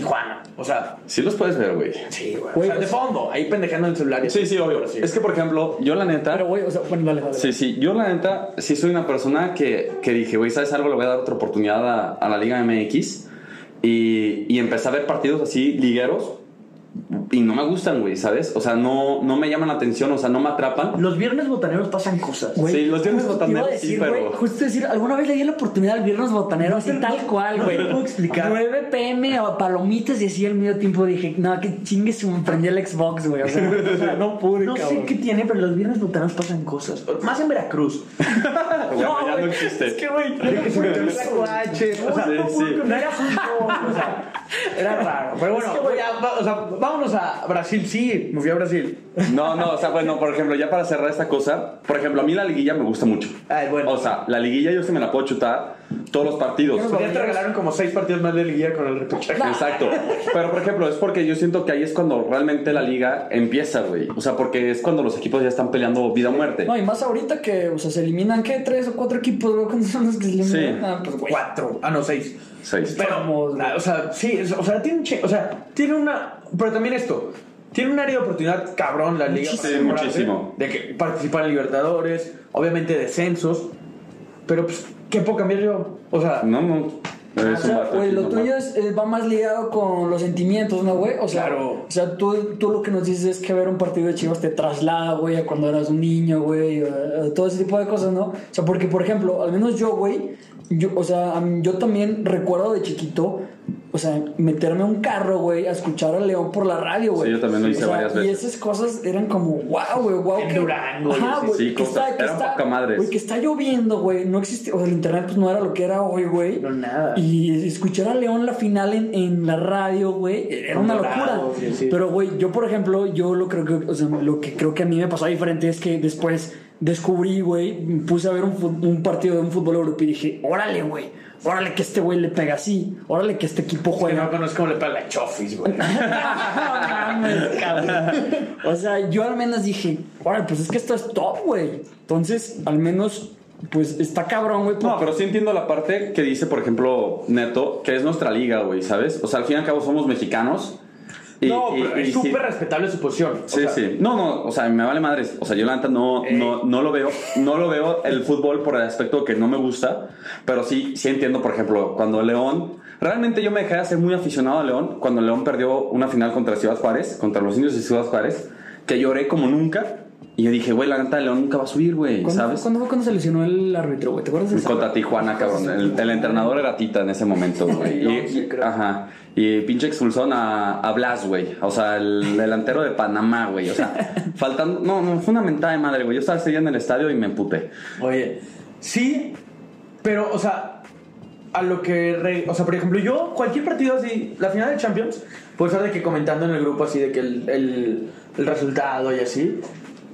Speaker 3: Tijuana. O sea,
Speaker 1: Sí los puedes ver, güey.
Speaker 3: sí, güey. O sea, de
Speaker 4: pues-
Speaker 3: fondo, ahí pendejando en el celular. y
Speaker 1: Sí, sí, obvio.
Speaker 3: Sí.
Speaker 1: Es que, por ejemplo, yo la neta...
Speaker 4: Pero, güey, o sea, bueno, dale, dale.
Speaker 1: Sí, sí, yo la neta sí soy una persona que, que dije, güey, ¿sabes algo? Le voy a dar otra oportunidad a, a la Liga MX y, y empecé a ver partidos así ligueros y no me gustan, güey, ¿sabes? O sea, no, no me llaman la atención, o sea, no me atrapan.
Speaker 3: Los viernes botaneros pasan cosas.
Speaker 4: Güey,
Speaker 1: Sí, los viernes botaneros, sí, pero-
Speaker 4: güey, Justo decir, alguna vez le di la oportunidad al viernes botanero, así tal cual,
Speaker 3: no
Speaker 4: güey.
Speaker 3: te puedo explicar.
Speaker 4: 9 pm a palomitas y así al medio tiempo dije, no, que chingue se me prendí el Xbox, güey. O sea, (laughs) o sea, no pude,
Speaker 3: No sé qué tiene, pero los viernes botaneros pasan cosas. Más en Veracruz. (laughs)
Speaker 1: Güey, ya no
Speaker 4: güey,
Speaker 1: existe.
Speaker 4: Es que, güey,
Speaker 3: De que se metió el tlacuache. O sea,
Speaker 1: Sí,
Speaker 3: no,
Speaker 1: sí.
Speaker 3: no era fútbol. O sea, era raro. Pero bueno, ya, va- o sea, vámonos a Brasil. Sí, me fui a Brasil.
Speaker 1: No, no, o sea, bueno, por ejemplo, ya para cerrar esta cosa, por ejemplo, a mí la liguilla me gusta mucho.
Speaker 3: Ay, bueno.
Speaker 1: O sea, la liguilla yo se me la puedo chutar todos los partidos.
Speaker 3: Ya te regalaron como seis partidos más de liguilla con el repechaje.
Speaker 1: Exacto. Pero, por ejemplo, es porque yo siento que ahí es cuando realmente la liga empieza, güey. O sea, porque es cuando los equipos ya están peleando vida o muerte.
Speaker 4: No, y más ahorita que, o sea, se eliminan, ¿qué? Tres o cuatro equipos, güey, (laughs) ¿cuántos son los que se eliminan?
Speaker 1: Sí.
Speaker 4: Ah, pues, güey.
Speaker 3: Cuatro. Ah, no, seis.
Speaker 1: Seis.
Speaker 3: Pero, o sea, sí, o sea, tiene un che- o sea, tiene una, pero también esto, tiene un área de oportunidad cabrón la liga. para
Speaker 1: Sí,
Speaker 3: mejorarse,
Speaker 1: muchísimo.
Speaker 3: De que participar en Libertadores, obviamente descensos, pero pues, ¿qué puedo cambiar yo? O sea,
Speaker 1: No, no.
Speaker 4: O
Speaker 1: Es un
Speaker 4: sea,
Speaker 1: aquí
Speaker 4: lo tuyo es, eh, va más ligado con los sentimientos, ¿no, güey? O sea,
Speaker 3: Claro.
Speaker 4: o sea tú, tú lo que nos dices es que ver un partido de Chivas te traslada, güey, a cuando eras un niño, güey, todo ese tipo de cosas, ¿no? O sea, porque, por ejemplo, al menos yo, güey, yo, o sea, yo también recuerdo de chiquito, o sea, meterme a un carro, güey, a escuchar a León por la radio, güey.
Speaker 1: Sí, yo también lo hice
Speaker 4: O sea,
Speaker 1: varias
Speaker 4: Y
Speaker 1: veces.
Speaker 4: esas cosas eran como, wow, güey, wow.
Speaker 3: En
Speaker 4: que-
Speaker 3: Durango y
Speaker 4: Ajá, güey.
Speaker 1: Sí,
Speaker 4: que
Speaker 1: cosas.
Speaker 4: está, que está-
Speaker 1: poca madres.
Speaker 4: Güey, que está lloviendo, güey. No existe, o sea, el internet pues no era lo que era hoy, güey.
Speaker 3: No, nada.
Speaker 4: Y escuchar a León la final en, en la radio, güey, era una locura.
Speaker 3: Sí, sí.
Speaker 4: Pero, güey, yo, por ejemplo, yo lo creo que, o sea, lo que creo que a mí me pasó diferente es que después descubrí, güey, me puse a ver un, partido de un fútbol europeo y dije, órale, güey, órale que este güey le pega así, órale que este equipo
Speaker 3: que
Speaker 4: juega.
Speaker 3: no conozco cómo le pega la Chofis, güey. (laughs)
Speaker 4: No mames, cabrón. O sea, yo al menos dije, órale, pues es que esto es top, güey. Entonces, al menos, pues está cabrón, güey.
Speaker 1: No, pero sí entiendo la parte que dice, por ejemplo, Neto, que es nuestra liga, güey, ¿sabes? O sea, al fin y al cabo somos mexicanos.
Speaker 3: No,
Speaker 1: y-
Speaker 3: pero
Speaker 1: y
Speaker 3: es
Speaker 1: sí-
Speaker 3: súper respetable su posición. O
Speaker 1: Sí,
Speaker 3: sea,
Speaker 1: sí. No, no, o sea, me vale madres. O sea, yo la neta no, no, no lo veo. No lo veo el fútbol por el aspecto que no me gusta. Pero sí, sí entiendo, por ejemplo, cuando León. Realmente yo me dejé de ser muy aficionado a León cuando León perdió una final contra Ciudad Juárez, contra los indios de Ciudad Juárez, que lloré como nunca. Y yo dije, güey, la neta, León nunca va a subir, güey,
Speaker 4: ¿Cuándo,
Speaker 1: ¿sabes?
Speaker 4: ¿Cuándo fue cuando se lesionó el árbitro, güey? ¿Te acuerdas de eso?
Speaker 1: Contra Tijuana, cabrón. El, el entrenador era Tita en ese momento, (laughs) güey. Y, ajá. Y pinche expulsón a, a Blas, güey. O sea, el delantero de Panamá, güey. O sea, (laughs) faltando. No, no, fue una mentada de madre, güey. Yo estaba ese día en el estadio y me emputé.
Speaker 3: Oye, sí, pero, o sea, a lo que. re- o sea, por ejemplo, yo, cualquier partido así, la final de Champions, puedo estar de que comentando en el grupo así de que el, el, el resultado y así.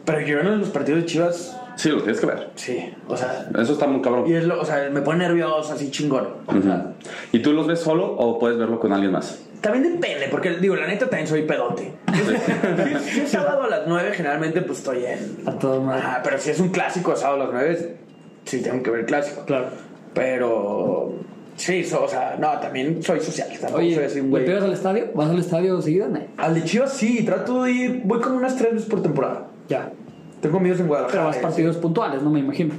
Speaker 3: Pero yo en los partidos de Chivas,
Speaker 1: Sí, lo tienes que ver.
Speaker 3: sí, o sea.
Speaker 1: Eso está muy cabrón.
Speaker 3: Y es lo, o sea, me pone nervioso, así chingón.
Speaker 1: Ujú. ¿Y tú los ves solo o puedes verlo con alguien más?
Speaker 3: También depende, porque digo, la neta también soy pedote. (laughs) si, (laughs) si es sábado a las 9, generalmente pues estoy en.
Speaker 4: A todo madre.
Speaker 3: Ah, pero si es un clásico de sábado a las 9, sí tengo que ver el clásico.
Speaker 4: Claro.
Speaker 3: Pero. Sí, so- o sea, no, también soy social. Tampoco soy
Speaker 4: Oye,
Speaker 3: así un
Speaker 4: ¿le
Speaker 3: güey.
Speaker 4: pegas al estadio? ¿Vas al estadio seguido? No.
Speaker 3: Al de Chivas sí, trato de ir. Voy como unas tres veces por temporada.
Speaker 4: Ya.
Speaker 3: Tengo amigos en Guadalajara.
Speaker 4: Pero vas partidos puntuales, no me imagino.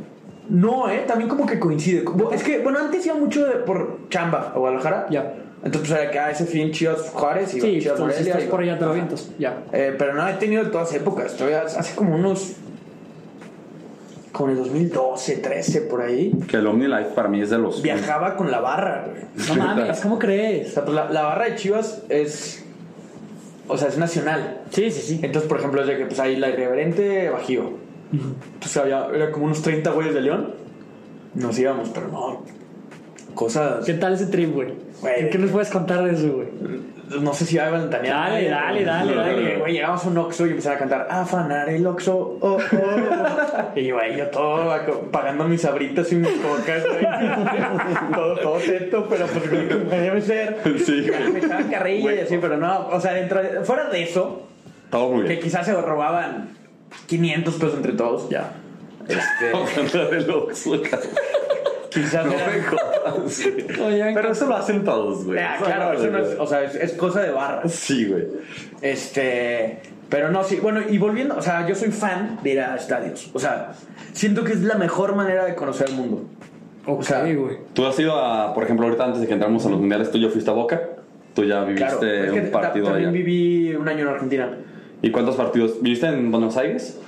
Speaker 3: No, eh, también como que coincide. Es que, bueno, antes iba mucho de- por chamba a Guadalajara.
Speaker 4: Ya.
Speaker 3: Entonces, pues era que a ese fin Chivas Juárez y
Speaker 4: Sí,
Speaker 3: Chivas
Speaker 4: entonces
Speaker 3: Morelia.
Speaker 4: estás
Speaker 3: y-
Speaker 4: por allá, te lo avientas. Ya.
Speaker 3: Eh, pero no he tenido de todas épocas. Estoy hace como unos. Como en el 2012, 13, por ahí.
Speaker 1: Que el OmniLife para mí es de los.
Speaker 3: Viajaba con la barra, güey.
Speaker 4: No mames, ¿cómo
Speaker 3: O
Speaker 4: crees?
Speaker 3: sea, pues la, la barra de Chivas es. O sea, es nacional.
Speaker 4: Sí, sí, sí.
Speaker 3: Entonces, por ejemplo, de que pues ahí la irreverente Bajío. Entonces había, era como unos 30 güeyes de León. Nos íbamos, pero no. cosas.
Speaker 4: ¿Qué tal ese trip? Güey. ¿Qué nos puedes contar de eso, güey?
Speaker 3: No sé si va a ventanear.
Speaker 4: Dale, dale, dale,
Speaker 3: Güey, Güey, llegamos a un Oxxo y empezaron a cantar Afanar el Oxxo, oh, oh. (laughs) y güey, yo todo pagando mis sabritas y mis cocas, güey. (laughs) todo, todo teto, pero pues güey, debe ser.
Speaker 1: Sí, güey.
Speaker 3: Me echaban carrilla y así, pero no, o sea, dentro de- fuera de eso,
Speaker 1: Todo muy
Speaker 3: que quizás se robaban 500 pesos entre todos, ya. (laughs) Este. Quizás
Speaker 1: No me jodas, güey. (laughs)
Speaker 4: Oigan,
Speaker 1: Pero eso lo hacen todos, güey.
Speaker 3: Ah, claro, eso no es, o sea, es, es cosa de barra.
Speaker 1: Sí, güey.
Speaker 3: Este, pero no, sí, bueno, y volviendo, o sea, yo soy fan de ir a estadios. O sea, siento que es la mejor manera de conocer el mundo.
Speaker 4: ok,
Speaker 3: sea,
Speaker 4: güey.
Speaker 1: Tú has ido a, por ejemplo, ahorita antes de que entramos a los mundiales, tú ya fuiste a Boca. Tú ya viviste
Speaker 3: Claro, es que
Speaker 1: un partido
Speaker 3: ta- también
Speaker 1: allá.
Speaker 3: viví un año en Argentina.
Speaker 1: ¿Y cuántos partidos? ¿Viviste en Buenos Aires?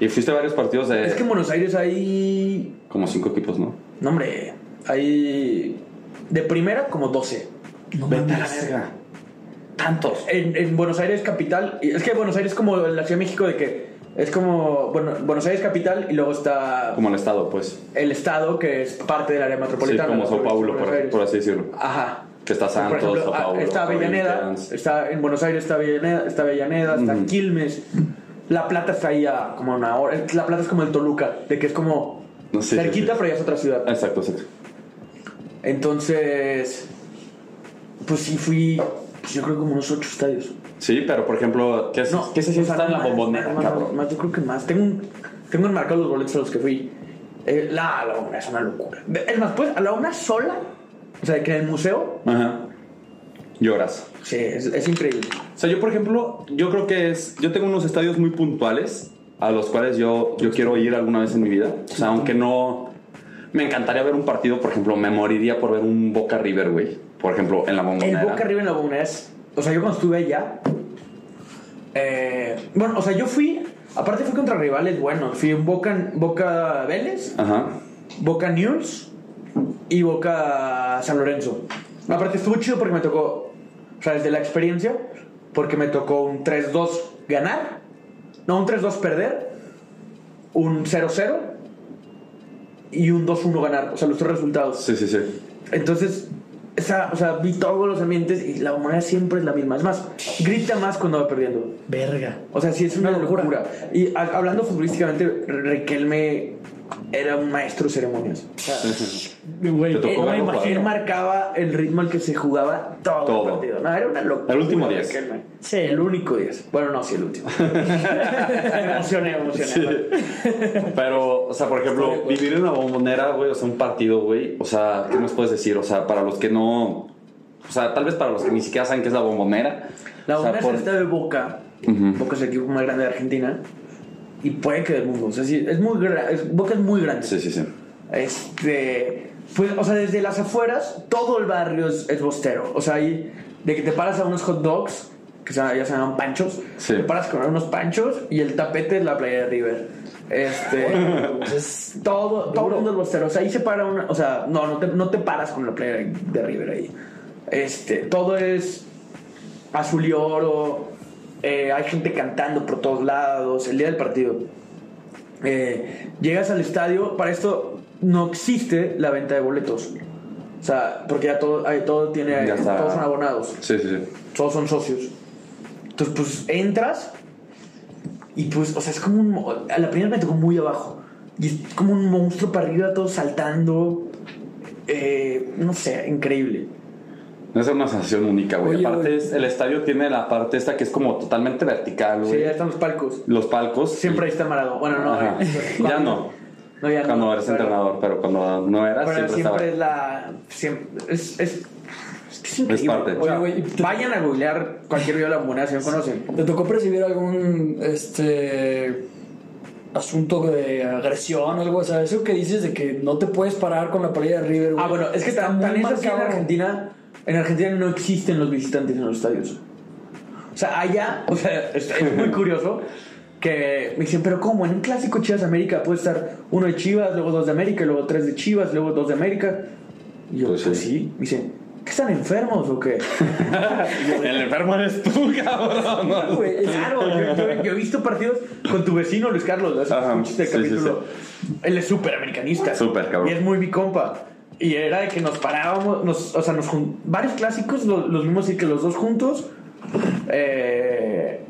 Speaker 1: Y fuiste a varios partidos de
Speaker 3: Es que en Buenos Aires hay,
Speaker 1: como cinco equipos, ¿no?
Speaker 3: no hombre, hay de primera como 12.
Speaker 1: Vete a la verga. Tantos.
Speaker 3: En, en Buenos Aires capital, y es que Buenos Aires es como la Ciudad de México de que es como, bueno, Buenos Aires capital y luego está
Speaker 1: Como el estado, pues.
Speaker 3: el estado que es parte del área
Speaker 1: Sí,
Speaker 3: metropolitana.
Speaker 1: como
Speaker 3: ¿no?
Speaker 1: Sao Paulo, por, así decirlo.
Speaker 3: Ajá.
Speaker 1: Que está Santos, Sao
Speaker 3: ah,
Speaker 1: Paulo.
Speaker 3: está Avellaneda, está en Buenos Aires está Avellaneda, está Avellaneda, está. Quilmes. La Plata está ahí a como una hora. La Plata es como el Toluca, de que es como
Speaker 1: No
Speaker 3: cerquita,
Speaker 1: sí, sí.
Speaker 3: pero ya es otra ciudad.
Speaker 1: Exacto, exacto.
Speaker 3: Entonces, pues sí fui, pues yo creo como unos ocho estadios.
Speaker 1: Sí, pero por ejemplo, ¿qué, es,
Speaker 3: No,
Speaker 1: ¿qué se siente estar en la bombonera,
Speaker 3: más,
Speaker 1: cabrón?
Speaker 3: más, más, yo creo que más. Tengo, un, tengo enmarcados los boletos a los que fui. Eh, la, la bombonera es una locura. Es más, pues a la una sola, o sea, que en el museo,
Speaker 1: Ajá. Lloras.
Speaker 3: sí, es, es increíble.
Speaker 1: O sea, yo, por ejemplo, yo creo que es. Yo tengo unos estadios muy puntuales a los cuales yo, yo quiero ir alguna vez en mi vida. O sea, aunque no. Me encantaría ver un partido, por ejemplo, me moriría por ver un Boca River, güey. Por ejemplo, en la
Speaker 3: El
Speaker 1: bombonera.
Speaker 3: Boca arriba en la bombonera es. O sea, yo cuando estuve allá. eh, bueno, o sea, yo fui. Aparte, fui contra rivales buenos. Fui en Boca, Boca Vélez,
Speaker 1: Ajá.
Speaker 3: Boca News y Boca San Lorenzo. Aparte, estuvo chido porque me tocó. O sea, desde la experiencia, porque me tocó un 3-2 ganar. No, un 3-2 perder. Un 0-0. Y un 2-1 ganar. O sea, los tres resultados.
Speaker 1: Sí, sí, sí.
Speaker 3: Entonces, esa, o sea, vi todos los ambientes y la bombonera siempre es la misma. Es más, grita más cuando va perdiendo.
Speaker 4: Verga.
Speaker 3: O sea, sí es una,
Speaker 4: Una locura.
Speaker 3: locura. Y a- hablando futbolísticamente, Riquelme era un maestro de ceremonias. O sea, (laughs)
Speaker 4: Güey,
Speaker 1: Te tocó
Speaker 4: no me
Speaker 1: verlo
Speaker 4: imagino.
Speaker 3: él marcaba el ritmo al que se jugaba todo,
Speaker 1: Todo.
Speaker 3: el partido. No, era una locura.
Speaker 1: El último 10.
Speaker 3: Riquelme.
Speaker 4: Sí.
Speaker 3: El único 10. Bueno, no, sí, el último. (laughs) me emocioné, me emocioné.
Speaker 1: Pero, o sea, por ejemplo, vivir en la bombonera, güey, o sea, un partido, güey, o sea, ¿qué nos puedes decir? O sea, para los que no. O sea, tal vez para los que ni siquiera saben qué es la bombonera.
Speaker 3: La
Speaker 1: o sea,
Speaker 3: bombonera
Speaker 1: por-
Speaker 3: es el estadio de Boca.
Speaker 1: Ujú.
Speaker 3: Boca es el equipo más grande de Argentina. Y puede que del mundo. O sea, sí, es muy gra- es- Boca es muy grande.
Speaker 1: Sí, sí, sí.
Speaker 3: Este. Pues, o sea, desde las afueras, todo el barrio es, es bostero. O sea, ahí, de que te paras a unos hot dogs, que se, ya se llaman panchos,
Speaker 1: Sí.
Speaker 3: te paras con unos panchos y el tapete es la playa de River. Este. (laughs)
Speaker 4: Es
Speaker 3: todo, todo el mundo es bostero. O sea, ahí se para una. O sea, no, no te, no te paras con la playa de, de River ahí. Este. Todo es azul y oro. eh, hay gente cantando por todos lados. El día del partido. Eh, llegas al estadio. Para esto no existe la venta de boletos. O sea, porque ya todo, hay- todo tiene.
Speaker 1: Ya.
Speaker 3: Todos son abonados
Speaker 1: Sí, sí, sí.
Speaker 3: todos son socios. Entonces, pues entras y pues, o sea, es como un... A la primera me tocó muy abajo. Y es como un monstruo para arriba, todo saltando. Eh, no sé, increíble.
Speaker 1: Es una sensación única, güey.
Speaker 4: Oye,
Speaker 1: Aparte, es- el estadio tiene la parte esta que es como totalmente vertical,
Speaker 3: Sí,
Speaker 1: güey.
Speaker 3: ya están los palcos.
Speaker 1: Los palcos.
Speaker 3: Siempre ahí está Maradona. Bueno, no.
Speaker 1: Ajá.
Speaker 3: eh, (laughs)
Speaker 1: Ya no.
Speaker 3: No, ya no.
Speaker 1: Cuando eres
Speaker 3: Pero-
Speaker 1: entrenador, pero cuando no eras,
Speaker 3: Pero
Speaker 1: siempre,
Speaker 3: siempre,
Speaker 1: estaba.
Speaker 3: es la... Siempre, es, es, es que es increíble.
Speaker 1: parte.
Speaker 4: Oye, güey, te-
Speaker 3: vayan a googlear cualquier video de la moneda si no conocen.
Speaker 4: ¿Te tocó percibir algún este asunto de agresión o algo? O sea, eso que dices de que no te puedes parar con la playa de River. güey,
Speaker 3: Ah, bueno, es que
Speaker 4: está
Speaker 3: tan, tan en
Speaker 4: marcado.
Speaker 3: Argentina. En Argentina no existen los visitantes en los estadios. O sea, allá, o sea, es, es muy (laughs) curioso que me dicen, pero ¿cómo? En un clásico Chivas América puede estar uno de Chivas, luego dos de América, luego tres de Chivas, luego dos de América. Y yo,
Speaker 1: Pues
Speaker 3: pues,
Speaker 1: sí.
Speaker 3: sí. Me dicen, ¿qué están enfermos o qué? (laughs)
Speaker 1: El enfermo eres tú, cabrón. ¿no?
Speaker 3: Güey, claro, yo, yo- yo he visto partidos con tu vecino Luis Carlos, hace escuchaste el
Speaker 1: sí, sí,
Speaker 3: capítulo. Él es súper americanista.
Speaker 1: Súper, cabrón.
Speaker 3: Y es muy mi compa. Y era de que nos parábamos, nos, o sea, nos varios clásicos lo- los, vimos y que los dos juntos. Eh,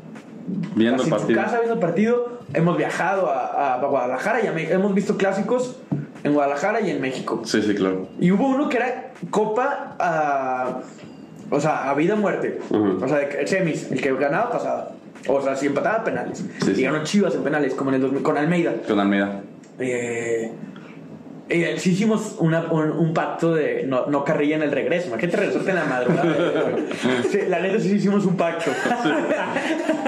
Speaker 1: Viendo el
Speaker 3: en su
Speaker 1: partido.
Speaker 3: casa viendo el partido. Hemos viajado a, a Guadalajara y a hemos visto clásicos en Guadalajara y en México.
Speaker 1: Sí, sí, claro.
Speaker 3: Y hubo uno que era Copa a. O sea, a vida o muerte.
Speaker 1: Ujú.
Speaker 3: O sea, de que- semis. El que ganaba pasaba. O sea, si empataba penales.
Speaker 1: Sí,
Speaker 3: y
Speaker 1: sí.
Speaker 3: ganó Chivas en penales, como en el 2000, con Almeida.
Speaker 1: Con Almeida.
Speaker 3: Eh, eh, sí hicimos una- un, un pacto de no, no carrilla en el regreso. Imagínate regresarte en la madrugada. Sí, la neta sí hicimos un pacto.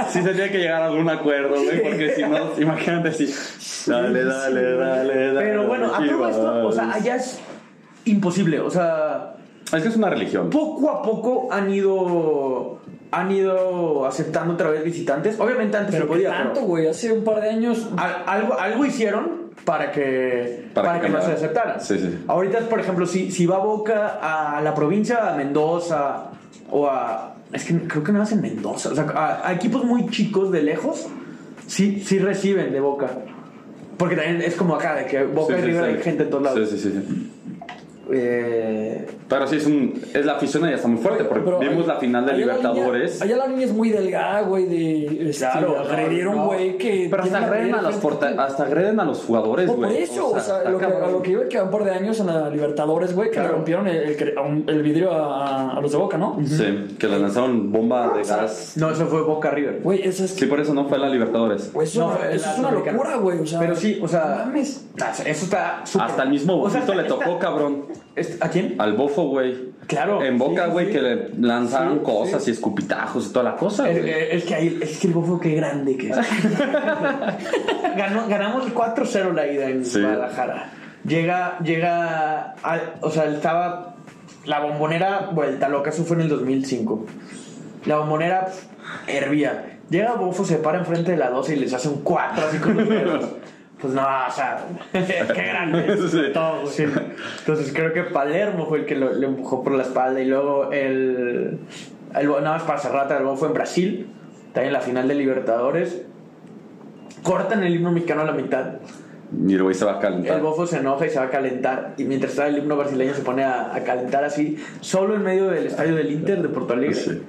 Speaker 1: Sí se tiene que llegar a algún acuerdo, güey, porque si no, imagínate si... Dale, dale, dale, dale.
Speaker 3: Pero bueno, a todo esto, o sea, allá es imposible. O sea,
Speaker 1: Es que es una religión.
Speaker 3: poco a poco han ido han ido aceptando otra vez visitantes. Obviamente antes
Speaker 4: Pero
Speaker 3: se podía,
Speaker 4: tanto, güey. Hace un par de años.
Speaker 3: al- algo, algo hicieron para que
Speaker 1: Para
Speaker 3: para,
Speaker 1: que
Speaker 3: que, no se aceptaran.
Speaker 1: Sí, sí.
Speaker 3: Ahorita, por ejemplo, si, si va Boca a la provincia, a Mendoza o a es que creo que no hacen Mendoza, o sea, a, a equipos muy chicos de lejos sí sí reciben de Boca. Porque también es como acá de que Boca
Speaker 1: Sí,
Speaker 3: y
Speaker 1: sí,
Speaker 3: River
Speaker 1: sí.
Speaker 3: hay gente en todos lados.
Speaker 1: Sí, sí, sí.
Speaker 3: Eh,
Speaker 1: Pero sí, es, un, es la afición ya está muy fuerte, porque
Speaker 4: Pero
Speaker 1: vimos la final de
Speaker 4: allá la
Speaker 1: Libertadores.
Speaker 4: línea- allá la línea es muy delgada, güey, de este,
Speaker 3: Claro,
Speaker 4: agredir un
Speaker 3: no,
Speaker 4: güey que.
Speaker 1: Pero hasta agreden, a los porta- hasta agreden a los jugadores, güey.
Speaker 4: por eso, o sea, lo que, a lo que iba que un par de años en la Libertadores, güey, que le rompieron el, el- vidrio a, a los de Boca, ¿no?
Speaker 1: Sí, que le lanzaron bomba de gas.
Speaker 3: no, eso fue Boca River.
Speaker 4: Güey, eso es.
Speaker 1: Sí, por eso no fue la Libertadores.
Speaker 4: Güey, eso,
Speaker 3: No, fue
Speaker 4: eso
Speaker 3: la
Speaker 4: es una locura, güey. O sea,
Speaker 3: Pero sí, o sea,
Speaker 4: mames.
Speaker 3: Eso está súper-
Speaker 1: Hasta el mismo bofito le tocó, cabrón.
Speaker 3: ¿A quién?
Speaker 1: Al bofo, güey.
Speaker 3: Claro,
Speaker 1: En Boca,
Speaker 3: sí,
Speaker 1: güey,
Speaker 3: sí.
Speaker 1: que le lanzaron
Speaker 3: Sí,
Speaker 1: cosas
Speaker 3: sí.
Speaker 1: y escupitajos y toda la cosa,
Speaker 3: Es,
Speaker 1: güey.
Speaker 3: es que ahí, es que el bofo qué grande que es. (laughs) Ganó, ganamos 4-0 la ida en
Speaker 1: Sí.
Speaker 3: Guadalajara. Llega, llega, al- o sea, estaba la bombonera vuelta loca, eso fue en el 2005. La bombonera hervía. Llega Bofo, se para enfrente de la 12 y les hace un 4 así con los (laughs) dedos. Pues no, o sea, (laughs) qué (laughs) grande.
Speaker 1: Sí.
Speaker 3: Todo, sí. Entonces creo que Palermo fue el que lo, le empujó por la espalda y luego el, el nada más para cerrar, el fue en Brasil, también en la final de Libertadores. Cortan el himno mexicano a la mitad.
Speaker 1: Y el se va a calentar.
Speaker 3: El bofo se enoja y se va a calentar. Y mientras está el himno brasileño se pone a, a calentar así, solo en medio del estadio del Inter de Porto Alegre.
Speaker 1: Sí.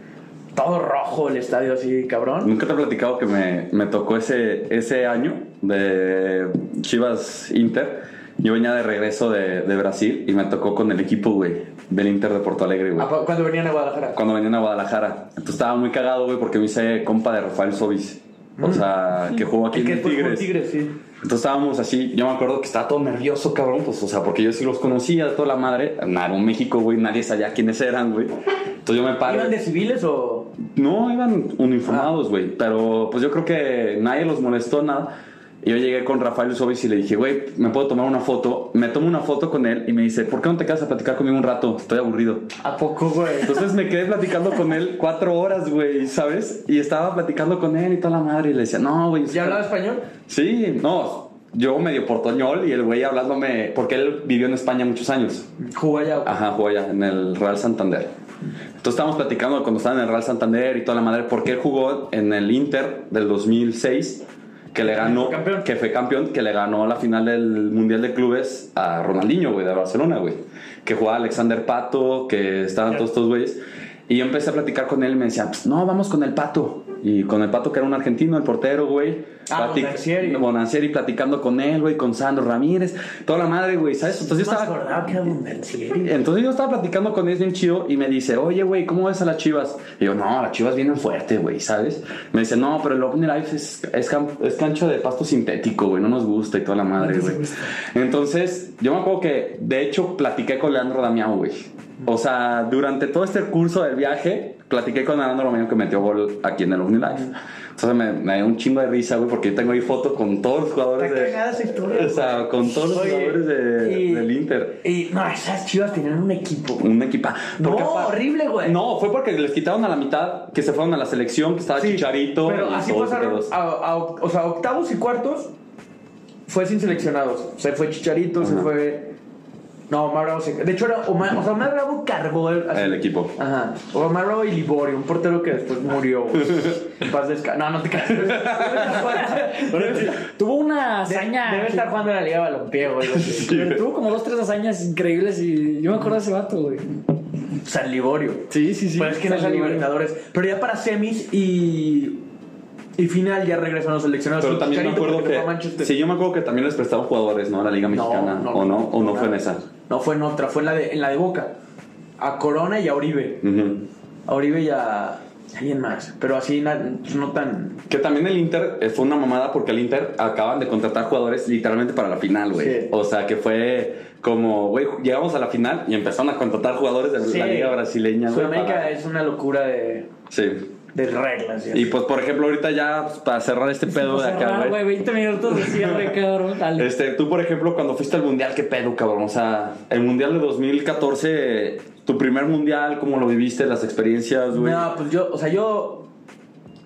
Speaker 3: Todo rojo el estadio así, cabrón.
Speaker 1: Nunca te he platicado que me, me tocó ese, ese año de Chivas Inter. Yo venía de regreso de, de Brasil y me tocó con el equipo, güey, del Inter de Porto Alegre, güey.
Speaker 3: Ah, Cuando venían a Guadalajara.
Speaker 1: Cuando venían a Guadalajara. Entonces estaba muy cagado, güey, porque me hice compa de Rafael Sobis. O sea, que jugó aquí
Speaker 3: que
Speaker 1: en
Speaker 3: después
Speaker 1: Tigres.
Speaker 3: sí.
Speaker 1: Entonces estábamos así, yo me acuerdo que estaba todo nervioso, cabrón, pues, o sea, porque yo sí los conocía, toda la madre. Nada, en México, güey, nadie sabía quiénes eran, güey. Entonces yo me paro.
Speaker 3: ¿Iban de civiles o.?
Speaker 1: No, iban uniformados, güey. Pero pues yo creo que nadie los molestó nada. Y yo llegué con Rafael Sobis y le dije, güey, ¿me puedo tomar una foto? Me tomo una foto con él y me dice, ¿por qué no te quedas a platicar conmigo un rato? Estoy aburrido.
Speaker 3: ¿A poco, güey?
Speaker 1: Entonces me quedé platicando con él cuatro horas, güey, ¿sabes? Y estaba platicando con él y toda la madre. Y le decía, no, güey.
Speaker 3: ¿Ya hablaba español?
Speaker 1: Sí, no. Yo medio portoñol y el güey hablándome, porque él vivió en España muchos años.
Speaker 3: Jugó allá.
Speaker 1: Ajá, jugó allá en el Real Santander. Entonces estábamos platicando cuando estaba en el Real Santander y toda la madre, porque él jugó en el Inter del 2006, que le ganó,
Speaker 3: campeón.
Speaker 1: que fue campeón, que le ganó la final del Mundial de Clubes a Ronaldinho, güey, de Barcelona, güey. Que jugaba Alexander Pato, que estaban todos estos güeyes. Y yo empecé a platicar con él y me decía, pues, no, vamos con el Pato. Y con el Pato, que era un argentino, el portero, güey.
Speaker 3: Ah, Bonancieri.
Speaker 1: Bonancieri platicando con él, güey, con Sandro Ramírez. Toda la madre, güey, ¿sabes? Entonces yo estaba...
Speaker 3: que era.
Speaker 1: Entonces yo estaba platicando con él bien chido y me dice, oye, güey, ¿cómo ves a las chivas? Y yo, no, las chivas vienen fuerte, güey, ¿sabes? Me dice, no, pero el Open Life es, es, cancha de pasto sintético, güey, no nos gusta y toda la madre, güey. Entonces, yo me acuerdo que, de hecho, platiqué con Leandro Damián, güey. O sea, durante todo este curso del viaje, platiqué con Leandro Damián que metió gol aquí en el OmniLife. Entonces me, me dio un chingo de risa, güey, porque yo tengo ahí foto con todos los jugadores de...
Speaker 3: historia,
Speaker 1: O sea, con todos los
Speaker 3: Oye,
Speaker 1: jugadores de-
Speaker 3: y-
Speaker 1: del Inter.
Speaker 3: Y no, esas chivas tenían un equipo. güey.
Speaker 1: Un equipa.
Speaker 3: No,
Speaker 1: Porque apa-
Speaker 3: horrible, güey.
Speaker 1: No, fue porque les quitaron a la mitad, que se fueron a la selección, que estaba
Speaker 3: Sí,
Speaker 1: Chicharito.
Speaker 3: Pero así pasaron. A, a- o sea, octavos y cuartos fue sin seleccionados. Se fue Chicharito, se fue No, Omar Bravo se... De hecho, era Omar, o sea, Omar Bravo cargó el, así.
Speaker 1: El equipo.
Speaker 3: Ajá. Omar Bravo y Liborio, un portero que después murió. (laughs) En paz. No, no te creas. (laughs)
Speaker 4: Tuvo una hazaña.
Speaker 3: debe estar jugando en la Liga Balompié, güey.
Speaker 4: Pero tuvo como dos, tres hazañas increíbles y yo me acuerdo de ese vato, güey.
Speaker 3: San Liborio.
Speaker 4: Sí, sí, sí.
Speaker 3: Pues es que no es a Libertadores. Pero ya para semis y. Y final ya regresan los seleccionados.
Speaker 1: Pero también me acuerdo que.
Speaker 3: Manchester.
Speaker 1: Sí, yo me acuerdo que también les prestaban jugadores, ¿no? A la Liga Mexicana. ¿O no? ¿O no fue en esa?
Speaker 3: No, fue en otra. Fue en la de, en la de Boca. A Corona y a Oribe.
Speaker 1: Ujú.
Speaker 3: A Oribe y a. Alguien más. Pero así na- no tan.
Speaker 1: Que también el Inter eh, fue una mamada porque el Inter acaban de contratar jugadores literalmente para la final, güey.
Speaker 3: Sí.
Speaker 1: O sea, que fue como, güey, llegamos a la final y empezaron a contratar jugadores de
Speaker 3: Sí.
Speaker 1: la liga brasileña.
Speaker 3: Sudamérica
Speaker 1: para-
Speaker 3: es una locura de,
Speaker 1: Sí.
Speaker 3: De reglas. y
Speaker 1: pues, por ejemplo, ahorita ya para cerrar este pedo de acá, güey.
Speaker 4: güey, 20 minutos de cierre, (laughs) cabrón. Dale.
Speaker 1: Este, tú, por ejemplo, cuando fuiste al mundial, ¿qué pedo, cabrón? O sea, el mundial de 2014, tu primer mundial, ¿cómo lo viviste? Las experiencias, güey.
Speaker 3: No, pues yo, o sea, yo.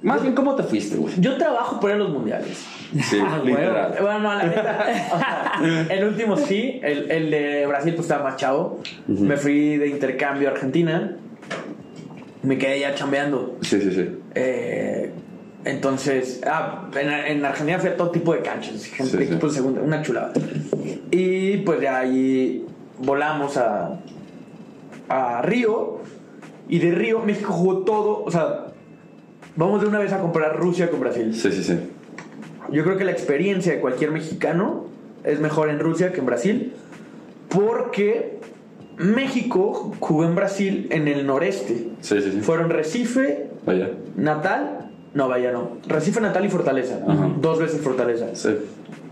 Speaker 1: Más bien, ¿cómo te fuiste, güey?
Speaker 3: Yo trabajo por ir a los mundiales.
Speaker 1: Sí, (laughs)
Speaker 4: Ah,
Speaker 1: literal.
Speaker 3: Bueno, no, la neta. (laughs) o sea, el último sí, el, el de Brasil pues estaba más chavo. Me fui de intercambio a Argentina. Me quedé ya chambeando.
Speaker 1: Sí, sí, sí.
Speaker 3: Eh, entonces, ah, en, en Argentina fui a todo tipo de canchas, gente,
Speaker 1: Sí,
Speaker 3: de segunda, una chulada. Y pues de ahí volamos a, a Río. Y de Río, México jugó todo. O sea, vamos de una vez a comparar Rusia con Brasil.
Speaker 1: Sí, sí, sí.
Speaker 3: Yo creo que la experiencia de cualquier mexicano es mejor en Rusia que en Brasil. Porque México jugó en Brasil en el noreste.
Speaker 1: Sí, sí, sí.
Speaker 3: Fueron Recife,
Speaker 1: Vaya.
Speaker 3: Natal, no, vaya, no. Recife, Natal y Fortaleza.
Speaker 1: Ajá.
Speaker 3: Dos veces Fortaleza.
Speaker 1: Sí.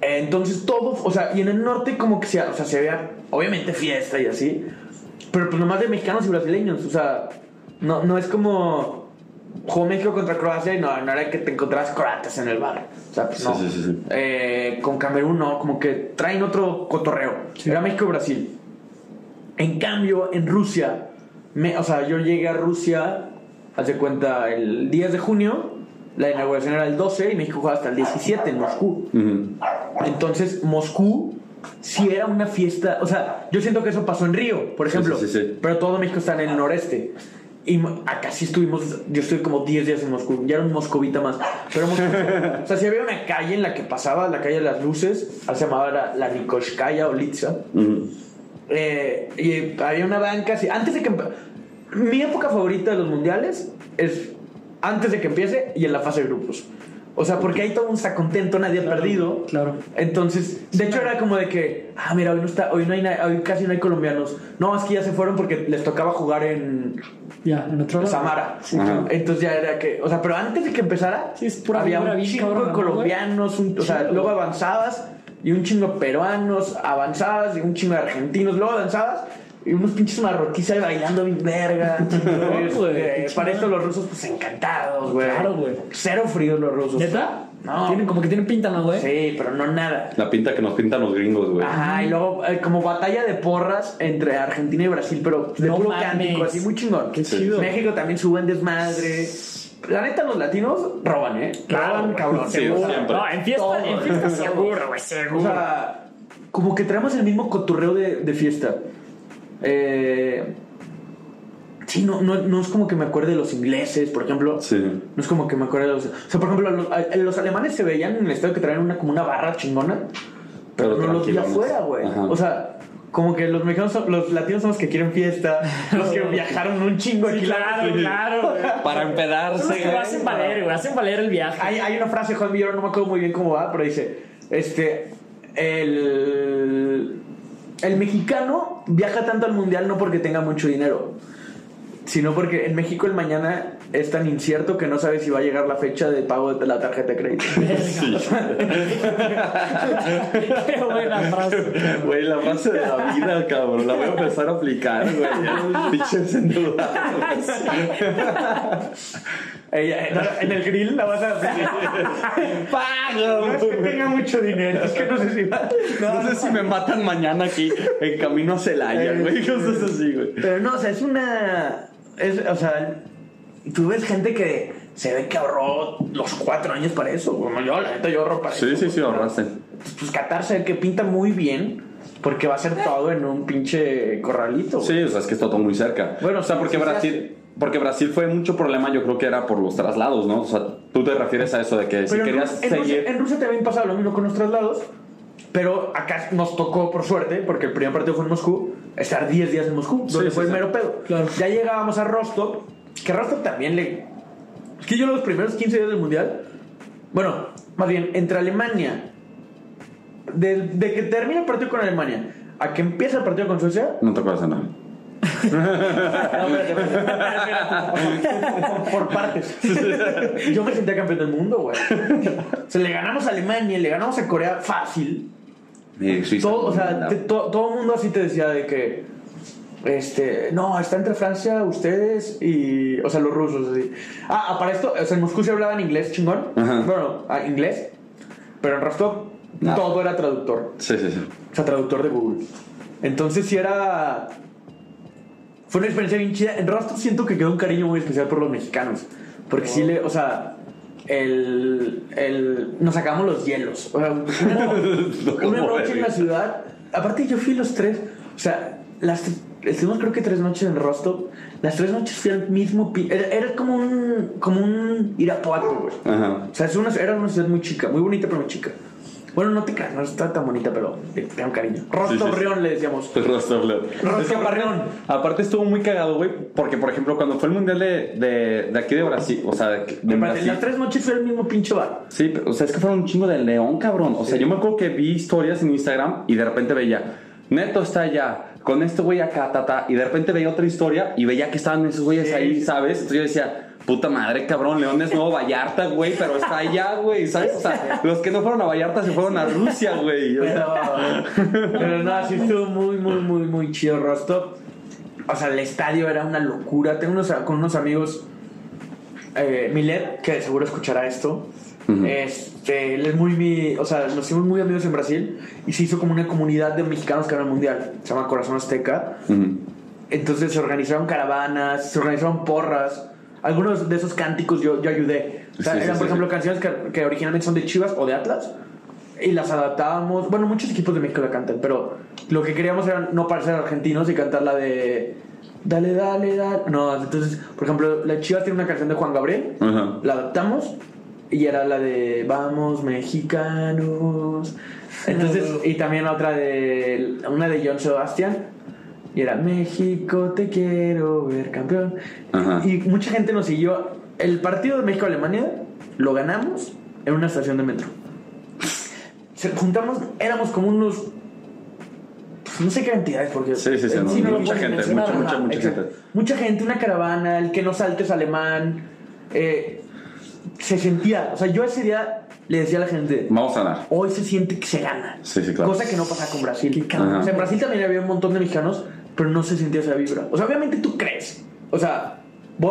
Speaker 3: Entonces todo, o sea, y en el norte como que se, o sea, se vea, obviamente fiesta y así, pero pues nomás de mexicanos y brasileños, o sea, no, no es como jugó México contra Croacia y no, no era que te encontrabas croatas en el bar, o sea, pues no.
Speaker 1: sí, sí, sí.
Speaker 3: Eh, con Camerún no, como que traen otro cotorreo, era México-Brasil. En cambio, en Rusia, me- o sea, yo llegué a Rusia, haz de cuenta, el 10 de junio, la inauguración era el 12 y México jugaba hasta el 17 en Moscú.
Speaker 1: Ujú.
Speaker 3: Entonces, Moscú sí era una fiesta. O sea, yo siento que eso pasó en Río, por ejemplo.
Speaker 1: sí, sí, sí.
Speaker 3: Pero todo México está en el noreste. Y acá sí estuvimos. Yo estuve como 10 días en Moscú. Ya era un moscovita más. Pero Moscú. (laughs) o sea, si había una calle en la que pasaba, la calle de las luces. Se llamaba la, la Nikoshkaya o Litza.
Speaker 1: Ujú.
Speaker 3: Eh, y había una banca así. Antes de que. Mi época favorita de los mundiales es antes de que empiece y en la fase de grupos. O sea, porque ahí todo el mundo está contento, nadie ha perdido.
Speaker 4: Claro.
Speaker 3: Entonces, de hecho era como de que, ah, mira, hoy no está, hoy no hay, hoy casi no hay colombianos. No, es que ya se fueron porque les tocaba jugar en
Speaker 4: Ya, en otro lado.
Speaker 3: Samara.
Speaker 1: Ajá.
Speaker 3: Entonces ya era que, o sea, pero antes de que empezara,
Speaker 4: Sí, es pura
Speaker 3: había un
Speaker 4: cabrona,
Speaker 3: de colombianos, un- o sea,
Speaker 4: Sí,
Speaker 3: luego avanzabas y un chingo de peruanos, avanzabas y un chingo de argentinos, luego avanzabas y unos pinches marroquíes ahí bailando bien verga. (laughs) Este, para esto los rusos pues encantados, güey.
Speaker 4: Claro, güey.
Speaker 3: Cero fríos los rusos.
Speaker 4: ¿Neta?
Speaker 3: No.
Speaker 4: Tienen, como que tienen pinta, ¿no, güey?
Speaker 3: Sí, pero no nada.
Speaker 1: La pinta que nos pintan los gringos, güey.
Speaker 3: Ajá, y luego eh, como batalla de porras entre Argentina y Brasil, pero de
Speaker 4: No
Speaker 3: puro
Speaker 4: mames.
Speaker 3: cántico, así muy chingón.
Speaker 4: Qué chido.
Speaker 3: México también suben desmadre. La neta, los latinos roban, ¿eh? roban,
Speaker 4: güey.
Speaker 3: cabrón.
Speaker 1: Sí,
Speaker 3: seguro.
Speaker 1: siempre.
Speaker 4: No, en fiesta,
Speaker 3: Todo,
Speaker 4: en
Speaker 3: güey.
Speaker 4: fiesta (laughs) seguro, güey,
Speaker 3: O
Speaker 4: seguro.
Speaker 3: sea, como que traemos el mismo coturreo de, de fiesta. Eh, sí, no, no, no es como que me acuerde de los ingleses, por ejemplo.
Speaker 1: Sí.
Speaker 3: No es como que me acuerde de los... O sea, por ejemplo, los, alemanes se veían en el estadio que traían una, como una barra chingona.
Speaker 1: Pero
Speaker 3: Pero no los vi afuera, güey. O sea, como que los mexicanos, los latinos son los que quieren fiesta, (laughs) los que viajaron un chingo
Speaker 4: Sí,
Speaker 3: aquí.
Speaker 4: claro, claro, güey.
Speaker 1: Para
Speaker 4: Son los
Speaker 1: empedarse,
Speaker 4: que lo hacen valer, güey. Hacen valer el viaje.
Speaker 3: Hay, hay una frase de Juan Villoro, no me acuerdo muy bien cómo va, pero dice, este, el, el mexicano viaja tanto al mundial no porque tenga mucho dinero, sino porque en México el mañana es tan incierto que no sabe si va a llegar la fecha de pago de la tarjeta de crédito. (laughs)
Speaker 4: Qué buena frase.
Speaker 1: Güey, la frase de la vida, cabrón. La voy a empezar a aplicar, güey. Pinches endeudados.
Speaker 3: Ella, en, en el grill la vas a No es que tenga mucho dinero, es que no sé si va.
Speaker 1: No sé si me matan mañana aquí en camino a Celaya, güey. Cosas así, güey.
Speaker 3: Pero no, o sea, es una. Es, o sea, tú ves gente que se ve que ahorró los cuatro años para eso. Como yo, la neta, yo ahorro para eso.
Speaker 1: Sí, sí, sí, ahorraste.
Speaker 3: Pues Qatar se ve que pinta muy bien. Porque va a ser todo en un pinche corralito. güey.
Speaker 1: Sí, o sea, es que está todo muy cerca.
Speaker 3: Bueno,
Speaker 1: o sea,
Speaker 3: sí,
Speaker 1: porque
Speaker 3: sí
Speaker 1: Brasil, porque Brasil fue mucho problema, yo creo que era por los traslados, ¿no? O sea, tú te refieres a eso de que si
Speaker 3: Pero en,
Speaker 1: querías
Speaker 3: en Rusia,
Speaker 1: seguir.
Speaker 3: en Rusia también pasaba lo mismo con los traslados. Pero acá nos tocó, por suerte, porque el primer partido fue en Moscú, estar 10 días en Moscú, donde
Speaker 1: sí,
Speaker 3: fue el
Speaker 1: sí.
Speaker 3: mero pedo.
Speaker 4: Claro.
Speaker 3: Ya llegábamos a Rostov, que Rostov también le. Es que yo los primeros 15 días del mundial, bueno, más bien, entre Alemania, de, de que termina el partido con Alemania a que empieza el partido con Suecia,
Speaker 1: No te acuerdas de nada. (laughs)
Speaker 3: por partes. Yo me sentía campeón del mundo, güey. O sea, le ganamos a Alemania, le ganamos a Corea fácil. Todo, o sea,
Speaker 1: no.
Speaker 3: te- to- todo el mundo así te decía de que. Este, no, está entre Francia, ustedes y. O sea, los rusos, así. Ah, ah, para esto, o sea, en Moscú se hablaba en inglés chingón.
Speaker 1: Ajá.
Speaker 3: Bueno, ah, inglés. Pero en Rostov
Speaker 1: No.
Speaker 3: todo era traductor.
Speaker 1: Sí, sí, sí.
Speaker 3: O sea, traductor de Google. Entonces, sí era. Fue una experiencia bien chida. En Rostov siento que quedó un cariño muy especial por los mexicanos. Porque sí le. O sea. El, el, nos sacamos los hielos. O sea, una, (laughs) una noche en la ciudad. Aparte, yo fui los tres. O sea, las, estuvimos creo que tres noches en Rostov. Las tres noches fui al mismo. pi- Era, era como un. Como un Irapuato, güey.
Speaker 1: Ajá.
Speaker 3: O sea, es una, era una ciudad muy chica, muy bonita, pero muy chica. Bueno, no te no está tan bonita, pero le tengo cariño. Rostov
Speaker 1: sí, sí.
Speaker 3: Le decíamos.
Speaker 1: Rostov, León.
Speaker 3: Rostov, León.
Speaker 1: aparte estuvo muy cagado, güey, porque por ejemplo cuando fue el mundial de, de, de aquí de Brasil, o sea, de, de Brasil,
Speaker 3: las tres noches fue el mismo pinche bar.
Speaker 1: Sí, pero, o sea, es que fueron un chingo de león, cabrón. O sea, yo me acuerdo que vi historias en Instagram y de repente veía, Neto está allá, con este güey acá, tata, y de repente veía otra historia y veía que estaban esos güeyes
Speaker 3: Sí,
Speaker 1: ahí. ¿sabes? Entonces yo decía, puta madre, cabrón, León es nuevo Vallarta, güey, pero está allá, güey, ¿sabes? O sea, los que no fueron a Vallarta se fueron a Rusia, güey.
Speaker 3: Pero no, sí estuvo muy, muy, muy, muy chido Rostov. O sea, el estadio era una locura. Tengo unos, con unos amigos, eh, Milet, que seguro escuchará esto. Este, él es muy, mi, o sea, nos hicimos muy amigos en Brasil y se hizo como una comunidad de mexicanos que van al mundial. Se llama Corazón Azteca.
Speaker 1: ujú.
Speaker 3: Entonces se organizaron caravanas, se organizaron porras. Algunos de esos cánticos yo, yo ayudé. O sea,
Speaker 1: Sí,
Speaker 3: eran,
Speaker 1: sí,
Speaker 3: por ejemplo,
Speaker 1: sí.
Speaker 3: canciones que, que originalmente son de Chivas o de Atlas. Y las adaptábamos. Bueno, muchos equipos de México la cantan, pero lo que queríamos era no parecer argentinos y cantar la de. Dale, dale, dale. No, entonces, por ejemplo, la Chivas tiene una canción de Juan Gabriel.
Speaker 1: Ajá.
Speaker 3: La adaptamos y era la de Vamos mexicanos. Entonces, y también otra de una de John Sebastian. Y era México, te quiero ver campeón.
Speaker 1: Ajá.
Speaker 3: Y mucha gente nos siguió. El partido de México-Alemania lo ganamos en una estación de metro. Se juntamos, éramos como unos. pues, No sé qué cantidades, porque.
Speaker 1: Sí, sí, sí, no mucha gente, mucha, mucha, mucha gente.
Speaker 3: Mucha gente, una caravana, el que no saltes alemán. eh, se sentía. O sea, yo ese día le decía a la gente.
Speaker 1: Vamos a ganar.
Speaker 3: Hoy se siente que se gana.
Speaker 1: Sí, sí, claro.
Speaker 3: Cosa que no pasa con Brasil. O sea, en Brasil también había un montón de mexicanos, pero no se sentía esa vibra. O sea, obviamente tú crees. O sea,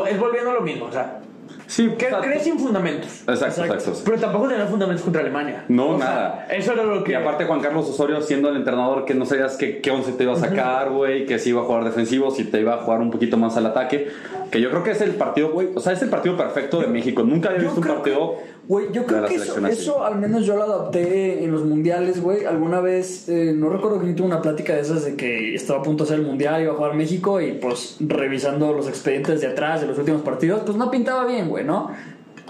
Speaker 3: es volviendo a lo mismo. O sea,
Speaker 1: Sí,
Speaker 3: que
Speaker 1: o sea,
Speaker 3: crees sin fundamentos.
Speaker 1: Exacto, exacto.
Speaker 3: Pero tampoco tenía fundamentos contra Alemania.
Speaker 1: No,
Speaker 3: O sea,
Speaker 1: nada.
Speaker 3: eso era lo que.
Speaker 1: Y aparte Juan Carlos Osorio siendo el entrenador que no sabías qué, qué once te iba a sacar, güey, que si iba a jugar defensivo, si te iba a jugar un poquito más al ataque, que yo creo que es el partido, güey, o sea, es el partido perfecto de México. Nunca había
Speaker 4: Yo
Speaker 1: visto un partido
Speaker 4: Güey, yo creo que eso, eso al menos yo lo adapté en los mundiales, güey. Alguna vez, eh, no recuerdo que tuve una plática de esas de que estaba a punto de hacer el mundial, iba a jugar México y pues revisando los expedientes de atrás de los últimos partidos, pues no pintaba bien, güey, ¿no?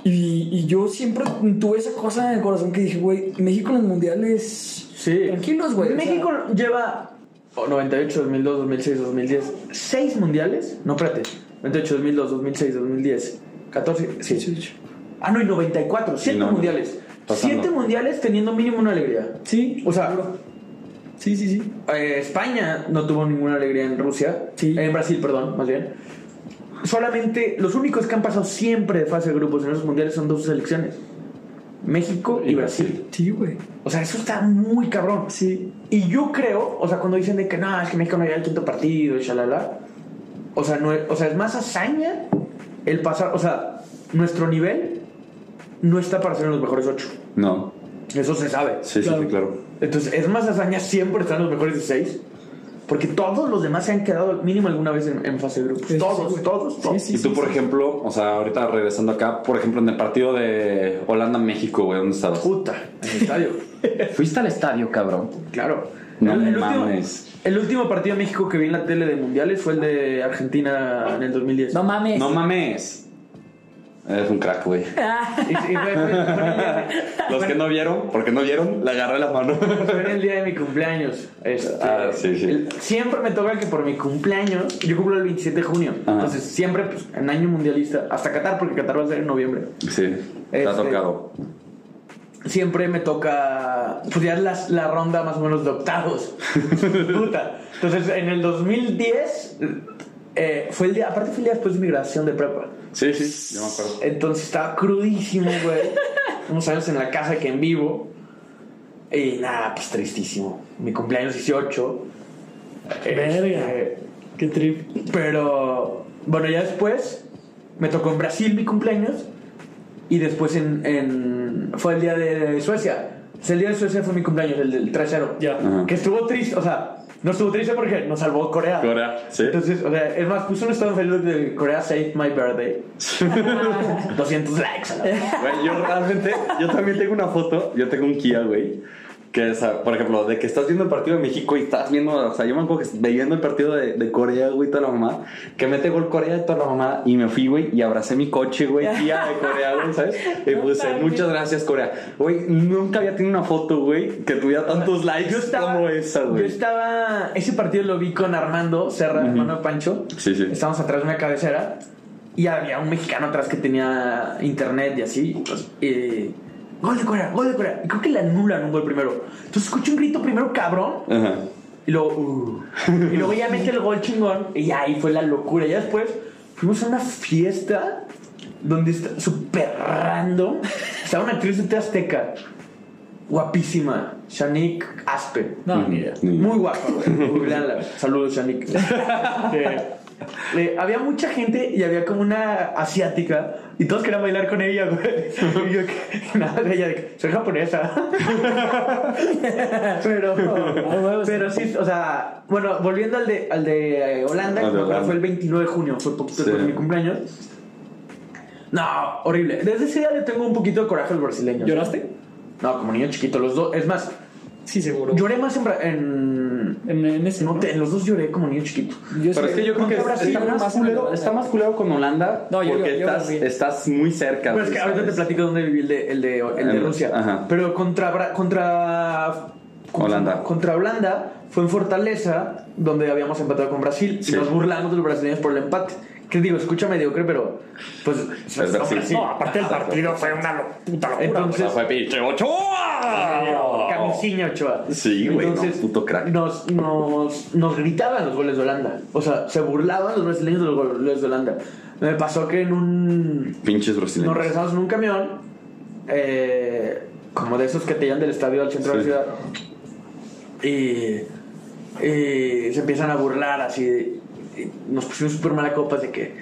Speaker 4: Y, y yo siempre tuve esa cosa en el corazón que dije, güey, México en los mundiales.
Speaker 3: Sí.
Speaker 4: Tranquilos, güey. o sea,
Speaker 3: México lleva oh, 98, 2002, 2006, 2010. Seis mundiales. No, espérate. 98, 2002, 2006, 2010. 14. Sí.
Speaker 4: sí, sí.
Speaker 3: Ah, no, y 94. Siete
Speaker 1: no, no.
Speaker 3: mundiales.
Speaker 1: Pasando.
Speaker 3: Siete mundiales teniendo mínimo una alegría.
Speaker 4: Sí,
Speaker 3: O sea,
Speaker 4: sí, sí, sí.
Speaker 3: eh, España no tuvo ninguna alegría en Rusia.
Speaker 4: Sí.
Speaker 3: En Brasil, perdón, más bien. Solamente los únicos que han pasado siempre de fase de grupos en esos mundiales son dos selecciones: México y,
Speaker 1: Y
Speaker 3: Brasil.
Speaker 4: Sí, güey.
Speaker 3: O sea, eso está muy cabrón.
Speaker 4: Sí.
Speaker 3: Y yo creo, o sea, cuando dicen de que no, es que México no llega al quinto partido y shalala. O sea, no, o sea, es más hazaña el pasar. O sea, nuestro nivel no está para ser en los mejores ocho.
Speaker 1: No.
Speaker 3: Eso se sabe.
Speaker 1: Sí, sí,
Speaker 4: Claro.
Speaker 1: sí, claro.
Speaker 3: Entonces, es más hazaña siempre estar en los mejores de seis. Porque todos los demás se han quedado mínimo alguna vez en, en fase de grupos.
Speaker 4: Sí,
Speaker 3: todos, todos, todos.
Speaker 4: Sí,
Speaker 1: y tú, por ejemplo, o sea, ahorita regresando acá, por ejemplo, en el partido de Holanda-México, güey, ¿dónde estabas?
Speaker 3: Puta, en el estadio. (laughs)
Speaker 1: Fuiste al estadio, cabrón.
Speaker 3: claro.
Speaker 1: No
Speaker 3: el, el último,
Speaker 1: mames.
Speaker 3: el último partido de México que vi en la tele de mundiales fue el de Argentina en el 2010.
Speaker 4: No mames.
Speaker 1: No mames. Eres un crack, güey. (laughs) Los que no vieron, porque no vieron, le agarré la mano.
Speaker 3: Fue el día de mi cumpleaños. Este,
Speaker 1: Ah, sí, sí.
Speaker 3: el- siempre me toca que por mi cumpleaños, yo cumplo el 27 de junio.
Speaker 1: Ajá.
Speaker 3: Entonces, siempre pues, en año mundialista, hasta Qatar, porque Qatar va a ser en noviembre.
Speaker 1: Sí,
Speaker 3: Este-
Speaker 1: tocado.
Speaker 3: Siempre me toca, pues ya las- la ronda más o menos de octavos. (laughs) Puta. Entonces, en el 2010, eh, fue el día, aparte fue el día después de mi graduación de prepa.
Speaker 1: Sí, sí, yo me acuerdo.
Speaker 3: Entonces estaba crudísimo, güey. (laughs) Unos años en la casa que en vivo. Y nada, pues tristísimo. Mi cumpleaños 18.
Speaker 4: Verga.
Speaker 3: Este,
Speaker 4: Qué trip.
Speaker 3: pero bueno, ya después me tocó en Brasil mi cumpleaños. Y después en, en- fue el día de Suecia. O sea, el día de Suecia fue mi cumpleaños, el del 3-0.
Speaker 4: Ya.
Speaker 1: Ajá.
Speaker 3: Que estuvo triste, o sea, no estuvo triste porque nos salvó Corea.
Speaker 1: Corea, sí.
Speaker 3: Entonces, o sea, es más, puse un estado en Facebook de Corea Saved My Birthday. (laughs) (laughs) 200 likes.
Speaker 1: Güey, yo realmente, yo también tengo una foto, yo tengo un Kia, güey. Que es, ah, por ejemplo, de que estás viendo el partido de México y estás viendo, o sea, yo me acuerdo que viendo el partido de, de Corea, güey, toda la mamá, que mete gol Corea y toda la mamá, y me fui, güey, y abracé mi coche, güey, Kia de Corea, güey, ¿sabes? Y puse, muchas gracias, Corea. Güey, nunca había tenido una foto, güey, que tuviera tantos likes
Speaker 3: Yo estaba,
Speaker 1: como esa,
Speaker 3: yo
Speaker 1: güey.
Speaker 3: estaba, ese partido lo vi con Armando Serra, hermano de Pancho.
Speaker 1: Sí, sí.
Speaker 3: Estábamos atrás de una cabecera y había un mexicano atrás que tenía internet y así. Pues, y, gol de Corea, gol de Corea. Y creo que le anulan un gol primero. Entonces escucho un grito primero cabrón
Speaker 1: Ajá.
Speaker 3: y luego, uh, y luego ya mete el gol chingón y ahí fue la locura. Ya después fuimos a una fiesta donde está súper random. Estaba una actriz de Azteca. Guapísima. Shanique Aspe.
Speaker 4: No, ni idea.
Speaker 3: Muy guapa, güey. Saludos, Shanique. (laughs) (laughs) Eh, había mucha gente y había como una asiática y todos querían bailar con ella, güey. Y yo que (laughs) nada de ella de que soy japonesa. (laughs) pero pero sí, o sea, bueno, volviendo al de al de eh, Holanda, que
Speaker 1: Holanda.
Speaker 3: fue el 29 de junio, fue poquito
Speaker 1: Sí.
Speaker 3: después de mi cumpleaños. No, horrible. Desde ese día le tengo un poquito de coraje al brasileño.
Speaker 4: ¿Lloraste?
Speaker 3: No, como niño chiquito, los dos. Es más,
Speaker 4: Sí, seguro.
Speaker 3: lloré más en, Bra- en
Speaker 4: En, en ese.
Speaker 3: no,
Speaker 4: ¿no?
Speaker 3: te- en los dos lloré como niño chiquito.
Speaker 4: Yo
Speaker 1: Pero
Speaker 4: sé-
Speaker 1: es que yo creo que
Speaker 3: Brasil,
Speaker 1: está, más culero, está más culero con Holanda
Speaker 4: No, yo-
Speaker 1: porque
Speaker 4: yo- yo
Speaker 1: estás, estás muy cerca.
Speaker 3: Pero es que ahorita te platico dónde viví el de, el de, el de
Speaker 1: En-
Speaker 3: Rusia.
Speaker 1: ajá.
Speaker 3: Pero contra, Bra- contra, contra
Speaker 1: Holanda.
Speaker 3: Contra Holanda fue en Fortaleza, donde habíamos empatado con Brasil.
Speaker 1: Sí.
Speaker 3: Y nos burlamos de los brasileños por el empate. Que digo, escucha mediocre, pero pues
Speaker 1: Es Brasil.
Speaker 4: No, aparte el partido fue una lo- puta locura.
Speaker 3: Entonces-
Speaker 1: fue pinche Ochoa.
Speaker 3: Camisinha Ochoa.
Speaker 1: Sí, güey, no, puto crack.
Speaker 3: Nos, nos, nos gritaban los goles de Holanda. O sea, se burlaban los brasileños de los goles de Holanda. Me pasó que en un
Speaker 1: Pinches
Speaker 3: Nos
Speaker 1: brasileños.
Speaker 3: regresamos en un camión, eh, como de esos que te llevan del estadio al centro de la ciudad. Y, y se empiezan a burlar así. nos pusimos súper mala copas de que,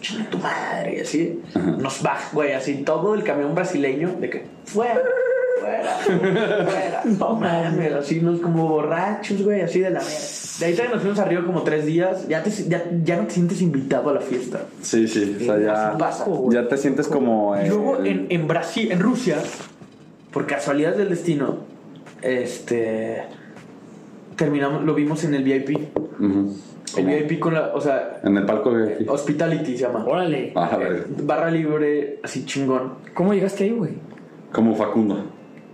Speaker 3: chinga tu madre, y así. Nos baja, güey, así todo el camión brasileño, de que, fuera, fuera, fuera. (laughs) No mames, así nos como borrachos, güey, así de la verga. De ahí también nos fuimos arriba como tres días. Ya, te, ya, ya no te sientes invitado a la fiesta.
Speaker 1: Sí, sí. O sea, ya,
Speaker 3: pasa,
Speaker 1: ya te sientes como.
Speaker 3: Y luego en, en Brasil, en Rusia, por casualidad del destino, este terminamos, lo vimos en el VIP. El VIP con la, o sea,
Speaker 1: En el palco de.
Speaker 3: Hospitality se llama.
Speaker 4: Órale.
Speaker 1: Ah, a ver.
Speaker 3: Barra libre, así chingón.
Speaker 4: ¿Cómo llegaste ahí, güey?
Speaker 1: Como Facundo.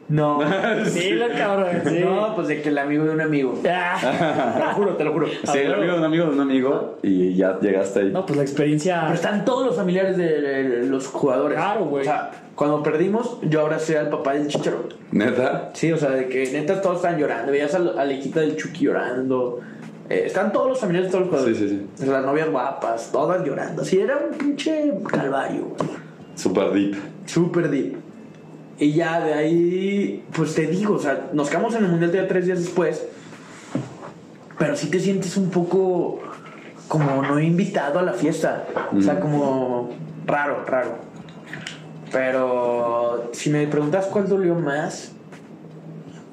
Speaker 3: No. (laughs)
Speaker 4: Sí, los cabrones, sí.
Speaker 3: No, pues de que el amigo de un amigo. (laughs) Te lo juro, te lo juro.
Speaker 1: Sí, el amigo de un amigo de un amigo. Y ya llegaste ahí.
Speaker 4: No, pues la experiencia.
Speaker 3: Pero están todos los familiares de, de los jugadores.
Speaker 4: Claro, güey.
Speaker 3: O sea, cuando perdimos, yo abracé al papá del chicharo.
Speaker 1: Neta.
Speaker 3: Sí, o sea, de que neta todos están llorando. Veías a, la- hijita del Chucky llorando. Eh, están todos los familiares de todos los jugadores.
Speaker 1: Sí, sí, sí.
Speaker 3: Las novias guapas, todas llorando. Sí, era un pinche calvario, güey.
Speaker 1: Super deep.
Speaker 3: Súper deep. Y ya de ahí, pues te digo, o sea, nos quedamos en el mundial ya tres días después. Pero sí te sientes un poco como no invitado a la fiesta. O sea, como raro, raro. Pero si me preguntas cuál dolió más,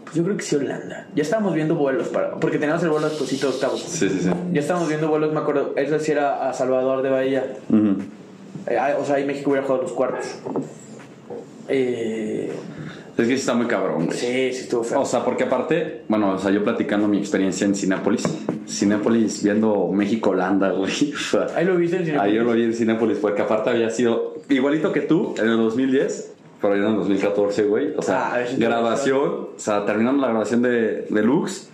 Speaker 3: pues yo creo que sí Holanda. Ya estábamos viendo vuelos para. Porque teníamos el vuelo despuésito de octavos.
Speaker 1: Sí, sí, sí.
Speaker 3: Ya estábamos viendo vuelos, me acuerdo. Eso sí era a Salvador de Bahía. Eh, ah, o sea, ahí México hubiera jugado los cuartos. Eh,
Speaker 1: Es que sí está muy cabrón, güey.
Speaker 3: Sí, sí estuvo feo.
Speaker 1: O sea, porque aparte, bueno, o sea, yo platicando mi experiencia en Cinépolis, Cinépolis viendo México-Holanda, güey. (laughs) O sea,
Speaker 3: Ahí lo viste en Cinépolis.
Speaker 1: Ahí yo lo vi en Cinépolis, porque aparte había sido igualito que tú en el 2010, pero yo en el 2014, güey. O sea,
Speaker 3: Ah,
Speaker 1: grabación, o sea, terminando la grabación de, de Lux,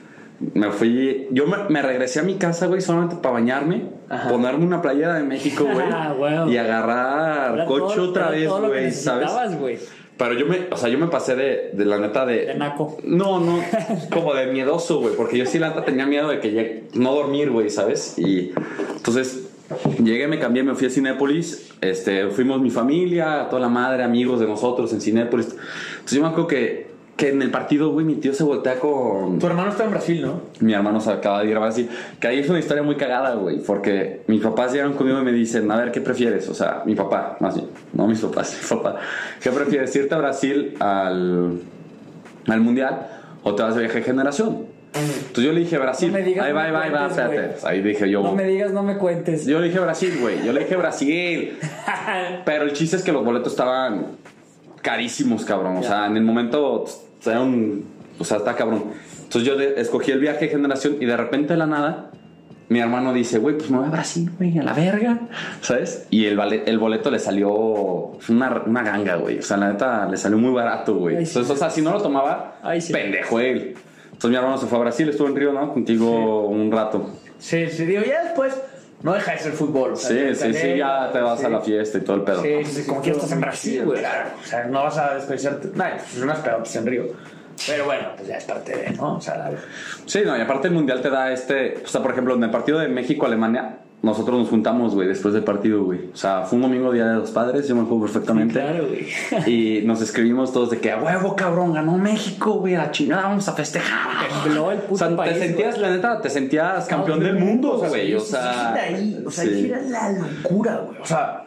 Speaker 1: me fui. Yo me, me regresé a mi casa, güey, solamente para bañarme,
Speaker 3: Ajá.
Speaker 1: ponerme una playera de México, güey, (laughs)
Speaker 4: Ah, güey.
Speaker 1: y agarrar coche otra vez, güey, ¿sabes?
Speaker 4: güey.
Speaker 1: Pero yo me, o sea, yo me pasé de, de la neta de.
Speaker 4: De naco.
Speaker 1: No, no, (laughs) como de miedoso, güey, porque yo sí la neta tenía miedo de que llegue- no dormir, güey, ¿sabes? Y entonces llegué, me cambié, me fui a Cinépolis, este, fuimos mi familia, toda la madre, amigos de nosotros en Cinépolis. Entonces yo me acuerdo que, que en el partido, güey, mi tío se voltea con,
Speaker 3: Tu hermano está en Brasil, ¿no?
Speaker 1: mi hermano se acaba de ir a Brasil. Que ahí es una historia muy cagada, güey. Porque mis papás llegan conmigo y me dicen, a ver, ¿qué prefieres? O sea, mi papá, más bien. No mis papás, (laughs) mi papá. ¿Qué prefieres? ¿Irte a Brasil al, al Mundial o te vas de viaje de generación? Entonces yo le dije Brasil.
Speaker 4: No me digas,
Speaker 1: ahí va, ahí va, ahí va,
Speaker 4: cuentes,
Speaker 1: espérate. Ahí dije yo.
Speaker 4: No me digas, no me cuentes.
Speaker 1: Yo le dije Brasil, güey. Yo le dije Brasil. (laughs) Pero el chiste es que los boletos estaban carísimos, cabrón. O sea, en el momento, o sea, un, o sea, está cabrón. Entonces yo de- escogí el viaje de generación y de repente de la nada, mi hermano dice, güey, pues me voy a Brasil, güey, a la verga, ¿sabes? Y el, vale- el boleto le salió una, una ganga, güey. O sea, la neta, le salió muy barato, güey.
Speaker 4: Ay, sí.
Speaker 1: Entonces, o sea, si no lo tomaba,
Speaker 4: Ay, sí.
Speaker 1: pendejo él. Entonces mi hermano se fue a Brasil, estuvo en Río, ¿no? Contigo un rato.
Speaker 3: Sí, sí, digo, ya después no deja de ser fútbol. o sea,
Speaker 1: Sí, sí, sí, ya te vas
Speaker 3: sí.
Speaker 1: a la fiesta y todo el pedo.
Speaker 3: Sí, sí, sí,
Speaker 4: Como que estás en Brasil, güey.
Speaker 3: Claro, o sea, no vas a desperdiciarte. Nah, pues unas pedotas en Río. Pero bueno, pues ya es parte de, ¿no? O sea, la-
Speaker 1: Sí, no, y aparte el mundial te da este. O sea, por ejemplo, en el partido de México-Alemania, nosotros nos juntamos, güey, después del partido, güey. O sea, fue un domingo, día de los padres, yo me acuerdo perfectamente.
Speaker 4: Claro, güey.
Speaker 1: Y nos escribimos todos de que, a huevo, cabrón, ganó México, güey, a la chingada, vamos a festejar.
Speaker 4: Tembló el puto
Speaker 1: O sea,
Speaker 4: país,
Speaker 1: te sentías, la neta, te sentías campeón del mundo, güey. O sea,
Speaker 3: sí, ahí, o sea,
Speaker 1: sí.
Speaker 3: ahí era la locura, güey. O sea,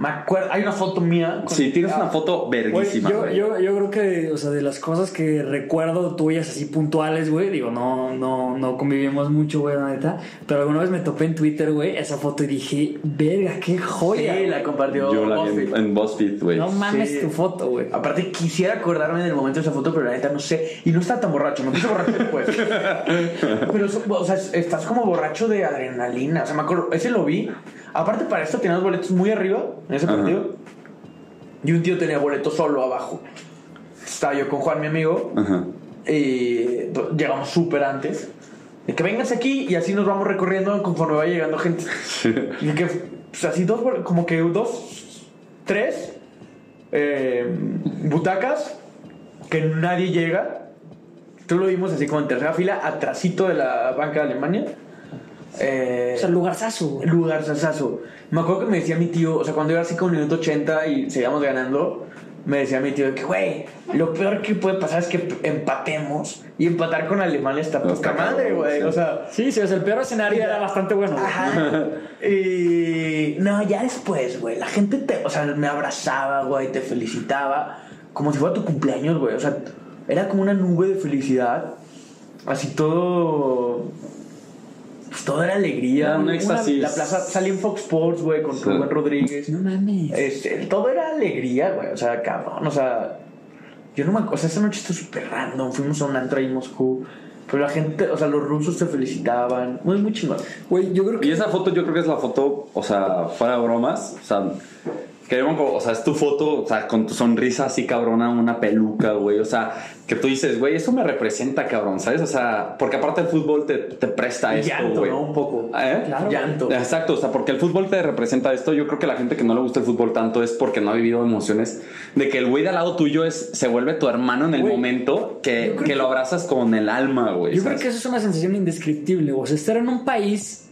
Speaker 3: me acuerdo, hay una foto mía. con-
Speaker 1: Sí, tienes una foto
Speaker 4: Güey,
Speaker 1: verguísima,
Speaker 4: yo,
Speaker 1: güey.
Speaker 4: yo, yo creo que, o sea, de las cosas que recuerdo tuyas así puntuales, güey, digo, no, no, no convivimos mucho, güey, la neta, pero alguna vez me topé en Twitter, güey, esa foto y dije, verga, qué joya.
Speaker 3: Sí, la compartió.
Speaker 1: Yo la vi en, en BuzzFeed, güey.
Speaker 4: No mames
Speaker 3: Sí.
Speaker 4: tu foto, güey.
Speaker 3: Aparte, quisiera acordarme del momento de esa foto, pero la neta no sé. Y no estaba tan borracho, me puse borracho después. (laughs) pero, o sea, estás como borracho de adrenalina. O sea, me acuerdo, ese lo vi. Aparte, para esto teníamos boletos muy arriba en ese
Speaker 1: Ajá.
Speaker 3: partido. Y un tío tenía boleto solo abajo. Estaba yo con Juan, mi amigo.
Speaker 1: Ajá.
Speaker 3: Y to- llegamos súper antes. De que vengas aquí y así nos vamos recorriendo conforme va llegando gente. Y que, pues así dos, como que dos, tres eh, butacas que nadie llega. Tú lo vimos así como en tercera fila, atrasito de la banca de Alemania. Eh,
Speaker 4: O sea, lugarzazo, güey.
Speaker 3: lugar sasazo. Me acuerdo que me decía mi tío, o sea, cuando iba así con minuto 80 y seguíamos ganando, me decía mi tío que, güey, lo peor que puede pasar es que empatemos. Y empatar con Alemania está
Speaker 1: No,
Speaker 3: poca madre, güey.
Speaker 1: sí.
Speaker 3: O sea,
Speaker 4: Sí, sí, o sea, el peor escenario era bastante bueno.
Speaker 3: Ajá. (laughs) Y no, ya después, güey, la gente te, o sea, me abrazaba, güey, te felicitaba, como si fuera tu cumpleaños, güey. O sea, era como una nube de felicidad. Así todo. Pues todo era alegría.
Speaker 1: Era un
Speaker 3: Una-
Speaker 1: éxtasis.
Speaker 3: la plaza salí en Fox Sports, güey, con
Speaker 1: Sí.
Speaker 3: Rubén Rodríguez.
Speaker 4: No mames.
Speaker 3: Este, todo era alegría, güey. O sea, cabrón, o sea. Yo no me acuerdo. O sea, esa noche estuvo súper random. Fuimos a un antro ahí en Moscú. Pero la gente, o sea, los rusos te felicitaban. Muy, muy chingón.
Speaker 4: Güey, yo creo que.
Speaker 1: Y esa foto yo creo que es la foto, o sea, fuera de bromas, o sea, que yo me acuerdo, o sea, es tu foto, o sea, con tu sonrisa así cabrona, una peluca, güey, o sea, que tú dices, güey, eso me representa, cabrón, ¿sabes? O sea, porque aparte el fútbol te, te presta esto,
Speaker 3: Llanto,
Speaker 1: güey.
Speaker 3: ¿no? Un poco.
Speaker 1: ¿Eh?
Speaker 4: Claro, güey.
Speaker 3: Llanto.
Speaker 1: Exacto, o sea, porque el fútbol te representa esto. Yo creo que la gente que no le gusta el fútbol tanto es porque no ha vivido emociones de que el güey de al lado tuyo es, se vuelve tu hermano en el
Speaker 4: Güey,
Speaker 1: momento que,
Speaker 4: creo
Speaker 1: que
Speaker 4: que-
Speaker 1: lo abrazas con el alma, güey.
Speaker 4: Yo creo
Speaker 1: ¿sabes?
Speaker 4: que eso es una sensación indescriptible, güey. O sea, estar en un país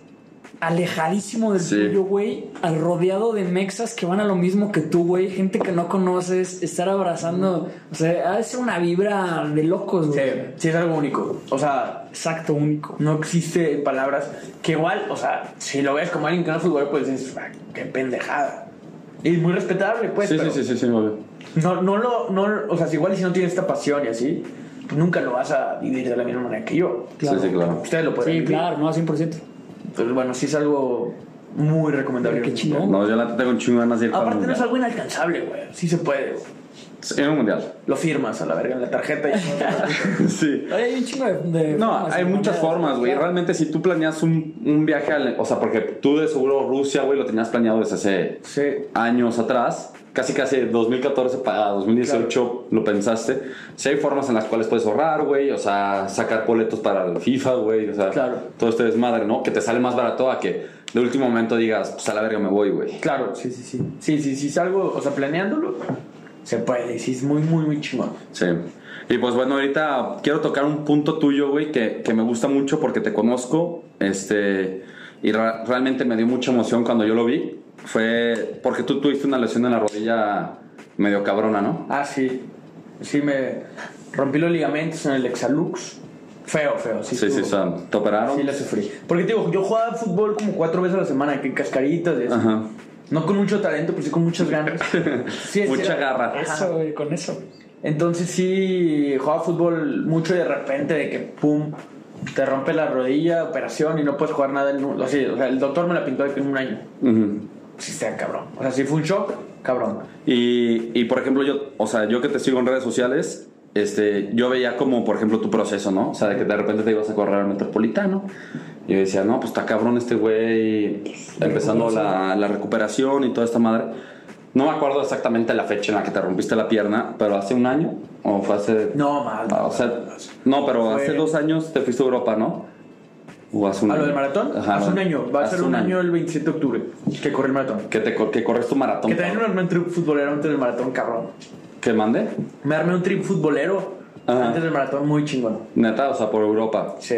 Speaker 4: alejadísimo del
Speaker 1: Sí.
Speaker 4: tuyo, güey, al rodeado de mexas que van a lo mismo que tú, güey, gente que no conoces, estar abrazando, o sea, ser una vibra de locos,
Speaker 3: Sí,
Speaker 4: güey.
Speaker 3: sí es algo único. O sea,
Speaker 4: Exacto, único.
Speaker 3: no existe palabras que igual, o sea, si lo ves como alguien que no es fútbol, pues dices, "Ah, qué pendejada. Y muy respetable, pues.
Speaker 1: Sí,
Speaker 3: pero
Speaker 1: sí, sí, sí, sí.
Speaker 3: No, no lo, no, o sea, si igual si no tienes esta pasión y así, pues nunca lo vas a vivir de la misma manera que yo.
Speaker 4: Claro.
Speaker 1: Sí, sí, claro.
Speaker 3: Ustedes lo pueden
Speaker 4: Sí,
Speaker 3: vivir.
Speaker 4: claro, no, 100%.
Speaker 3: Entonces, bueno, sí es algo muy recomendable.
Speaker 4: Qué chingón.
Speaker 1: No, yo la tengo un chingo de ganas de ir para el
Speaker 3: Aparte no es algo inalcanzable, güey. Sí se puede, güey.
Speaker 1: En un mundial.
Speaker 3: Lo firmas a la verga en la tarjeta y (laughs)
Speaker 1: Sí.
Speaker 4: Ay, Hay un chingo de. de
Speaker 1: No, hay muchas formas, güey. Realmente, si tú planeas un, un viaje al. O sea, porque tú de seguro Rusia, güey, lo tenías planeado desde hace
Speaker 3: Sí.
Speaker 1: años atrás. Casi, casi 2014 para 2018 lo pensaste. Sí, hay formas en las cuales puedes ahorrar, güey. O sea, sacar boletos para el FIFA, güey. O sea,
Speaker 3: Claro.
Speaker 1: todo este desmadre, ¿no? Que te sale más barato a que de último momento digas, pues a la verga me voy, güey.
Speaker 3: Claro, sí, sí, sí. Sí, sí, sí, salgo, o sea, planeándolo, se puede. Sí, es muy, muy, muy chingón.
Speaker 1: Sí. Y pues bueno, ahorita quiero tocar un punto tuyo, güey, que, que me gusta mucho porque te conozco. Este. Y realmente me dio mucha emoción cuando yo lo vi. Fue porque tú tuviste una lesión en la rodilla medio cabrona, ¿no?
Speaker 3: Ah, sí. Sí, me rompí los ligamentos en el Exalux. Feo, feo. Sí,
Speaker 1: Sí, sí, o sea, te operaron.
Speaker 3: Sí, la sufrí. Porque te digo, yo jugaba fútbol como cuatro veces a la semana, que en cascaritas y eso.
Speaker 1: Ajá.
Speaker 3: No con mucho talento, pero sí con muchas ganas. (laughs) Sí, sí,
Speaker 1: Mucha
Speaker 3: era-
Speaker 1: garra.
Speaker 4: Eso, güey, con eso.
Speaker 3: Entonces sí, jugaba fútbol mucho y de repente de que pum, te rompe la rodilla, operación y no puedes jugar nada en o sea, el doctor me la pintó en un año. Sí, está cabrón. O sea, sí fue un shock, cabrón.
Speaker 1: Y, y por ejemplo, yo, o sea, yo que te sigo en redes sociales, este, yo veía como, por ejemplo, tu proceso, ¿no? O sea, de que de repente te ibas a correr al metropolitano. Y yo decía, no, pues está cabrón este güey, empezando la, la recuperación y toda esta madre. No me acuerdo exactamente la fecha en la que te rompiste la pierna, pero hace un año, o fue hace.
Speaker 3: No, mal.
Speaker 1: Ah, o sea, no, pero
Speaker 3: Fue-
Speaker 1: hace dos años te fuiste a Europa, ¿no? O hace un
Speaker 3: ¿A lo
Speaker 1: año.
Speaker 3: del maratón?
Speaker 1: Ajá,
Speaker 3: Hace un año. Va a ser un año el 27 de octubre que corrí el maratón.
Speaker 1: Que, te, que corres tu maratón.
Speaker 3: Que también me armé un trip futbolero antes del maratón, cabrón.
Speaker 1: ¿Que mande?
Speaker 3: Me armé un trip futbolero
Speaker 1: Ajá.
Speaker 3: antes del maratón muy chingón.
Speaker 1: Neta, o sea, por Europa.
Speaker 3: Sí.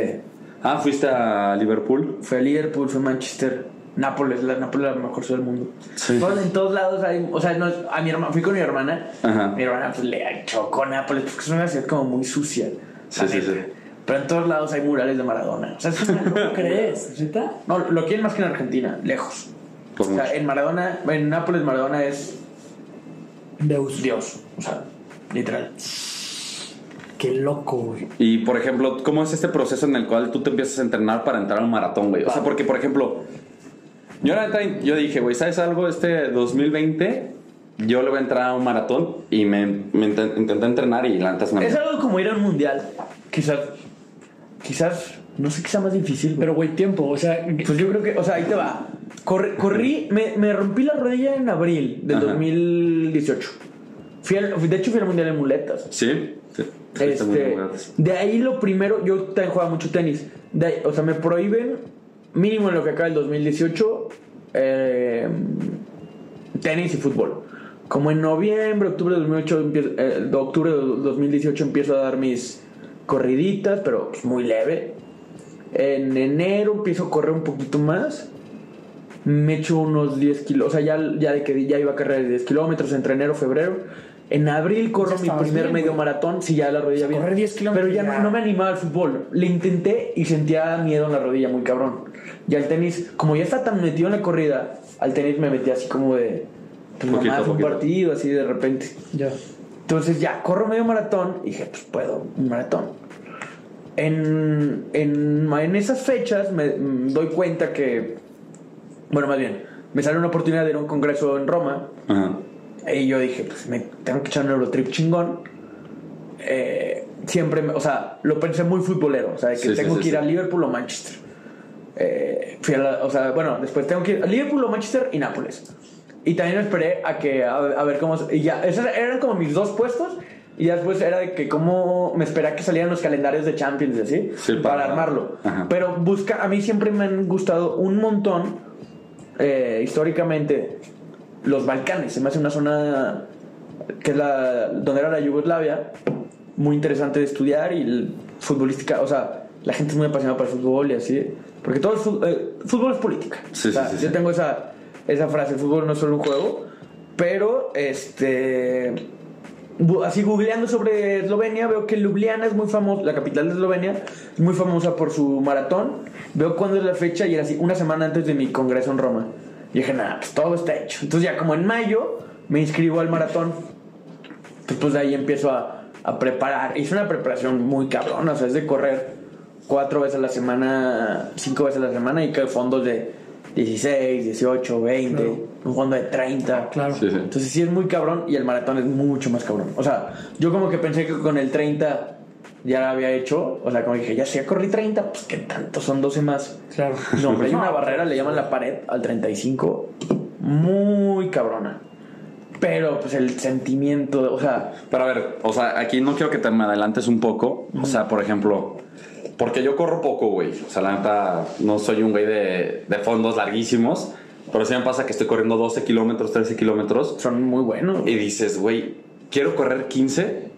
Speaker 1: Ah, fuiste a Liverpool.
Speaker 3: Fue a Liverpool, fue a Manchester, Nápoles, la Nápoles es la mejor ciudad del mundo.
Speaker 1: Sí.
Speaker 3: Bueno, en todos lados hay, o sea, no, a mi hermana, fui con mi hermana.
Speaker 1: Ajá.
Speaker 3: Mi hermana pues le chocó Nápoles porque es una ciudad como muy sucia.
Speaker 1: Sí, sí, sí.
Speaker 3: Pero en todos lados hay murales de Maradona. O sea,
Speaker 4: ¿Cómo (laughs) crees? ¿Neta?
Speaker 3: No, lo quieren más que en Argentina, lejos.
Speaker 1: Por
Speaker 3: o sea,
Speaker 1: mucho.
Speaker 3: en Maradona, en Nápoles Maradona es
Speaker 4: Deus.
Speaker 3: Dios, o sea, literal.
Speaker 4: Qué loco, güey.
Speaker 1: Y por ejemplo, ¿cómo es este proceso en el cual tú te empiezas a entrenar para entrar a un maratón, güey? O sea, porque por ejemplo, yo la neta, yo dije, güey, ¿sabes algo? Este 2020 yo le voy a entrar a un maratón y me, me inten- intenté entrenar y la neta es una
Speaker 3: Es algo como ir a un mundial. Quizás, quizás, no sé qué sea más difícil.
Speaker 4: Pero, güey, tiempo. O sea,
Speaker 3: Pues yo creo que, o sea, ahí te va. Corri, corrí, me, me rompí la rodilla en abril del
Speaker 1: Ajá.
Speaker 3: 2018. Fui al- de hecho, fui al mundial en muletas.
Speaker 1: ¿Sí? Sí.
Speaker 3: Este, de ahí lo primero, yo también jugaba mucho tenis. De ahí- o sea, me prohíben, mínimo en lo que acaba el 2018, eh, tenis y fútbol. Como en noviembre, octubre de 2008, empiezo- eh, de octubre de 2018 empiezo a dar mis corriditas, pero pues, muy leve. En enero empiezo a correr un poquito más. Me echo unos 10 kilos, o sea, ya, ya de que ya iba a correr 10 kilómetros entre enero, febrero. En abril corro mi primer
Speaker 4: bien,
Speaker 3: medio
Speaker 4: güey.
Speaker 3: maratón, sí, ya la rodilla bien.
Speaker 4: correr 10 kilómetros,
Speaker 3: Pero ya,
Speaker 4: ya.
Speaker 3: No, no me animaba al fútbol. Le intenté y sentía miedo en la rodilla, muy cabrón. Y al tenis, como ya está tan metido en la corrida, al tenis me metí así como de.
Speaker 1: Poquito,
Speaker 3: mamá, fue un
Speaker 1: poquito.
Speaker 3: partido, así de repente.
Speaker 4: ya.
Speaker 3: Entonces ya, corro medio maratón y dije, pues puedo, un maratón. En, en, en esas fechas me doy cuenta que, bueno, más bien, me sale una oportunidad de ir a un congreso en Roma
Speaker 1: Ajá.
Speaker 3: Y yo dije, pues me tengo que echar un Eurotrip chingón. Eh, siempre, o sea, lo pensé muy futbolero, o sea, de que
Speaker 1: Sí,
Speaker 3: tengo
Speaker 1: sí,
Speaker 3: que ir a Liverpool o Manchester. Eh, fui a la- o sea, bueno, después tengo que ir a Liverpool o Manchester y Nápoles. Y también esperé a que, a, a ver cómo, y ya, esos eran como mis dos puestos. Y ya después era de que cómo me esperaba que salieran los calendarios de Champions así,
Speaker 1: Sí,
Speaker 3: para,
Speaker 1: para-
Speaker 3: armarlo.
Speaker 1: Ajá.
Speaker 3: Pero busca, a mí siempre me han gustado un montón, eh, históricamente, los Balcanes. Se me hace una zona que es la, donde era la Yugoslavia, muy interesante de estudiar y el- futbolística, o sea, la gente es muy apasionada por el fútbol y así. Porque todo el fútbol, eh, fútbol es política.
Speaker 1: Sí,
Speaker 3: O sea,
Speaker 1: sí, sí,
Speaker 3: yo tengo esa, esa frase, el fútbol no es solo un juego, pero este... Así googleando sobre Eslovenia, veo que Ljubljana es muy famosa, la capital de Eslovenia, es muy famosa por su maratón. Veo cuándo es la fecha y era así, una semana antes de mi congreso en Roma. Y dije, nada, pues todo está hecho. Entonces ya como en mayo me inscribo al maratón. Entonces pues de ahí empiezo a, a preparar. Hice una preparación muy cabrona, o sea, es de correr cuatro veces a la semana, cinco veces a la semana y que fondos de 16, 18, 20,
Speaker 4: Claro.
Speaker 3: un fondo de 30.
Speaker 4: Claro.
Speaker 1: Sí, sí.
Speaker 3: Entonces sí es muy cabrón y el maratón es mucho más cabrón. O sea, yo como que pensé que con el 30 ya lo había hecho. O sea, como dije, ya si ya corrí 30, pues qué tanto, son 12 más.
Speaker 4: Claro.
Speaker 3: No, hombre, hay una barrera, le llaman la pared al 35, muy cabrona. Pero pues el sentimiento, o sea,
Speaker 1: Pero a ver, o sea, aquí no quiero que te me adelantes un poco. O sea, por ejemplo, porque yo corro poco, güey. O sea, la neta, no soy un güey de, de fondos larguísimos. Pero sí me pasa que estoy corriendo 12 kilómetros, 13 kilómetros.
Speaker 3: son muy buenos.
Speaker 1: Y dices, güey, quiero correr 15.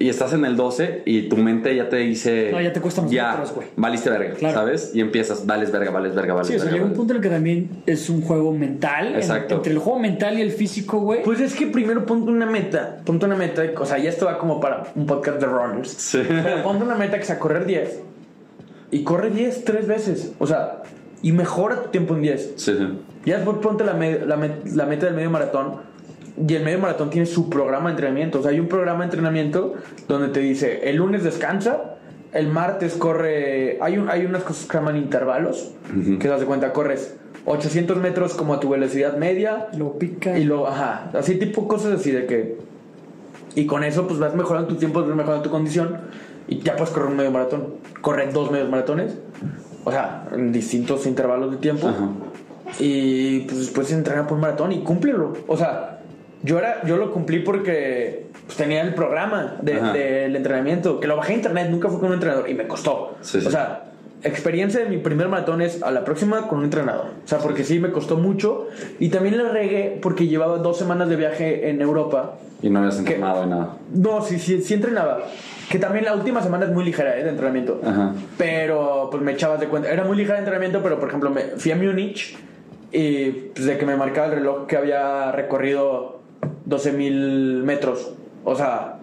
Speaker 1: Y estás en el 12 y tu mente ya te dice.
Speaker 4: No, ya te cuesta más
Speaker 1: Ya,
Speaker 4: metros, güey.
Speaker 1: valiste verga,
Speaker 4: Claro.
Speaker 1: ¿sabes? Y empiezas, vales verga, vales verga, vales
Speaker 4: Sí, o sea,
Speaker 1: verga.
Speaker 4: llega un punto en el que también es un juego mental. en-
Speaker 1: Exacto.
Speaker 4: entre el juego mental y el físico, güey.
Speaker 3: Pues es que primero ponte una meta, ponte una meta, o sea, ya esto va como para un podcast de runners.
Speaker 1: Sí.
Speaker 3: Pero ponte una meta que sea correr 10 y corre 10 tres veces, o sea, y mejora tu tiempo en 10.
Speaker 1: Sí, sí.
Speaker 3: Ya después ponte la, me- la met- la meta del medio maratón. Y el medio maratón tiene su programa de entrenamiento. O sea, hay un programa de entrenamiento donde te dice, el lunes descansa, el martes corre... Hay, un, hay unas cosas que se llaman intervalos, que te das de cuenta, corres 800 metros como a tu velocidad media.
Speaker 4: Lo pica.
Speaker 3: Y lo, ajá, así tipo cosas así de que... Y con eso pues vas mejorando tu tiempo, vas mejorando tu condición. Y ya puedes correr un medio maratón. Corre dos medios maratones. O sea, en distintos intervalos de tiempo.
Speaker 1: Ajá.
Speaker 3: Y pues después entrenar por un maratón y cúmplelo. O sea, yo era, yo lo cumplí porque pues, tenía el programa de-
Speaker 1: Ajá.
Speaker 3: del entrenamiento, que lo bajé a internet, nunca fui con un entrenador y me costó.
Speaker 1: Sí, sí.
Speaker 3: O sea, experiencia de mi primer maratón es a la próxima con un entrenador. O sea, porque sí me costó mucho. Y también le regué porque llevaba dos semanas de viaje en Europa.
Speaker 1: Y no habías entrenado y nada.
Speaker 3: No, sí, sí, sí entrenaba. Que también la última semana es muy ligera ¿eh? de entrenamiento.
Speaker 1: Ajá.
Speaker 3: Pero pues me echabas de cuenta. Era muy ligera de entrenamiento, pero por ejemplo me fui a Múnich y pues, de que me marcaba el reloj que había recorrido 12.000 metros. O sea,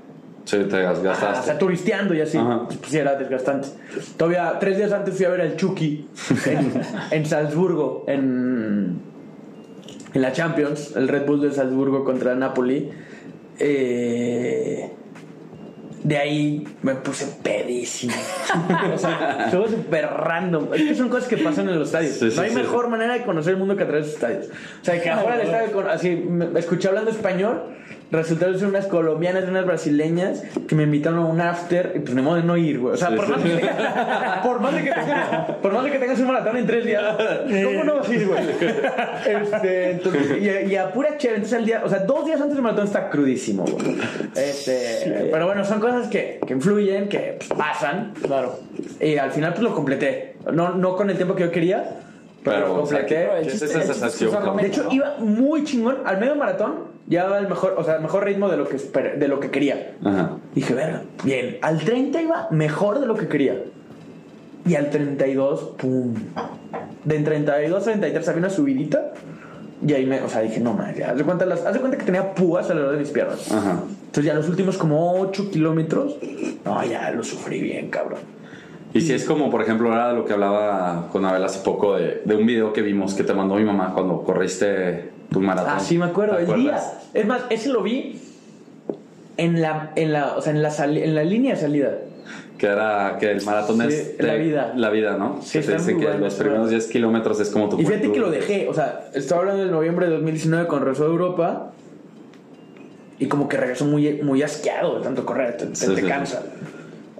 Speaker 1: Sí, te
Speaker 3: o
Speaker 1: desgastaste.
Speaker 3: sea, turisteando y así.
Speaker 1: Ajá.
Speaker 3: Pues, sí, era desgastante. Todavía tres días antes fui a ver al Chucky en, (laughs) en Salzburgo, en, en la Champions, el Red Bull de Salzburgo contra Napoli. Eh, de ahí me puse pedísimo. (laughs) o sea, estuvo súper random. Es que son cosas que pasan en los estadios.
Speaker 1: Sí,
Speaker 3: no hay
Speaker 1: sí.
Speaker 3: mejor manera de conocer el mundo que a través de los estadios. O sea, que afuera del estadio, así, me escuché hablando español. Resultaron ser unas colombianas y unas brasileñas que me invitaron a un after y pues ni modo de no ir, güey. O sea,
Speaker 1: Sí,
Speaker 3: por,
Speaker 1: sí.
Speaker 3: más de que, (laughs) por, más de que tengas, por más de que tengas un maratón en tres días, ¿cómo no vas a ir, güey? Este, entonces, y, y a pura chévere, entonces el día, o sea, dos días antes del maratón está crudísimo, güey. Este, pero bueno, son cosas que, que influyen, que pues, pasan, claro. Y al final pues lo completé. No, no con el tiempo que yo quería, pero,
Speaker 1: o sea,
Speaker 3: completé.
Speaker 1: ¿qué- qué es esa sensación?
Speaker 3: De hecho, iba muy chingón. Al medio maratón, llevaba el mejor, o sea, el mejor ritmo de lo que, esper- de lo que quería.
Speaker 1: Ajá.
Speaker 3: Dije, verga, bien. Al 30 iba mejor de lo que quería. Y al 32, pum. De en 32 a 33 había una subidita. Y ahí me, o sea, dije, no más, ya. Haz de cuenta, las, haz de cuenta que tenía púas alrededor de mis piernas.
Speaker 1: Ajá.
Speaker 3: Entonces, ya los últimos como 8 kilómetros, no, ya lo sufrí bien, cabrón.
Speaker 1: Y si es como, por ejemplo, era lo que hablaba con Abel hace poco de, de un video que vimos que te mandó mi mamá cuando corriste tu maratón.
Speaker 3: Ah, sí, me acuerdo.
Speaker 1: ¿Te
Speaker 3: El día. Es más, ese lo vi en la, en la, o sea, en la, en la línea de salida.
Speaker 1: Que era que el maratón
Speaker 3: Sí,
Speaker 1: es
Speaker 3: la vida.
Speaker 1: La vida, ¿no?
Speaker 3: Sí,
Speaker 1: que te dicen que
Speaker 3: bueno,
Speaker 1: los primeros
Speaker 3: bueno.
Speaker 1: 10 kilómetros es como tu
Speaker 3: Y fíjate que lo dejé, o sea, estaba hablando de noviembre de 2019 con Rezo de Europa y como que regresó muy, muy asqueado de tanto correr, te, te-
Speaker 1: Sí,
Speaker 3: te cansa.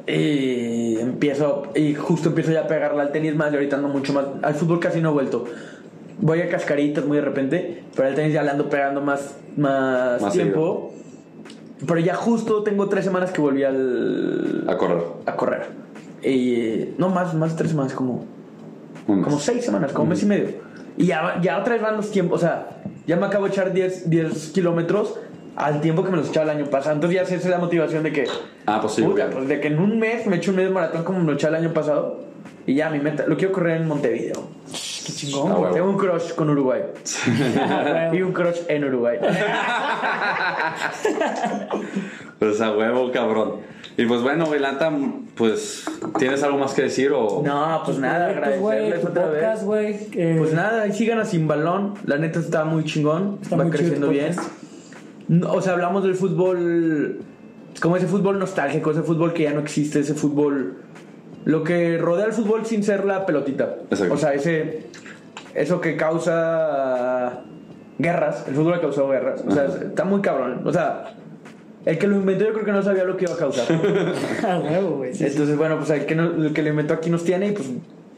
Speaker 3: Y empiezo, y justo empiezo ya a pegarle al tenis más y ahorita ando mucho más, al fútbol casi no he vuelto. Voy a cascaritas muy de repente, pero al tenis ya le ando pegando más, más,
Speaker 1: Más
Speaker 3: tiempo. Pero ya justo tengo tres semanas que volví al,
Speaker 1: A correr.
Speaker 3: a correr. Y no más, más tres semanas, como
Speaker 1: Un mes.
Speaker 3: como seis semanas, como mes y medio. Y ya, ya otra vez van los tiempos, o sea, ya me acabo de echar 10, 10 kilómetros al tiempo que me los echaba el año pasado. Entonces ya esa es la motivación de que,
Speaker 1: Ah, pues sí,
Speaker 3: puta, pues de que en un mes me echo un medio maratón como me lo echaba el año pasado. Y ya mi meta, lo quiero correr en Montevideo.
Speaker 4: Qué chingón,
Speaker 1: Ah.
Speaker 3: Tengo un crush con Uruguay. (laughs) y un crush en Uruguay. (laughs)
Speaker 1: Pues a huevo, cabrón. Y pues bueno, güey, la neta, pues, ¿tienes algo más que decir o...?
Speaker 3: No, pues nada, agradecerles otra
Speaker 4: podcast,
Speaker 3: vez.
Speaker 4: güey. eh,
Speaker 3: Pues nada, y sigan a Sin Balón. La neta está muy chingón.
Speaker 4: Está
Speaker 3: va
Speaker 4: muy chido
Speaker 3: creciendo bien.
Speaker 4: podcast.
Speaker 3: No, O sea, hablamos del fútbol. Es como ese fútbol nostálgico, ese fútbol que ya no existe, ese fútbol. Lo que rodea al fútbol sin ser la pelotita.
Speaker 1: Exacto.
Speaker 3: O sea, ese. eso que causa guerras, el fútbol ha causado guerras. O sea, está muy cabrón. O sea, el que lo inventó yo creo que no sabía lo que iba a causar. (laughs)
Speaker 4: Ah, güey.
Speaker 3: Entonces, bueno, pues el que, no- el que lo inventó aquí nos tiene y pues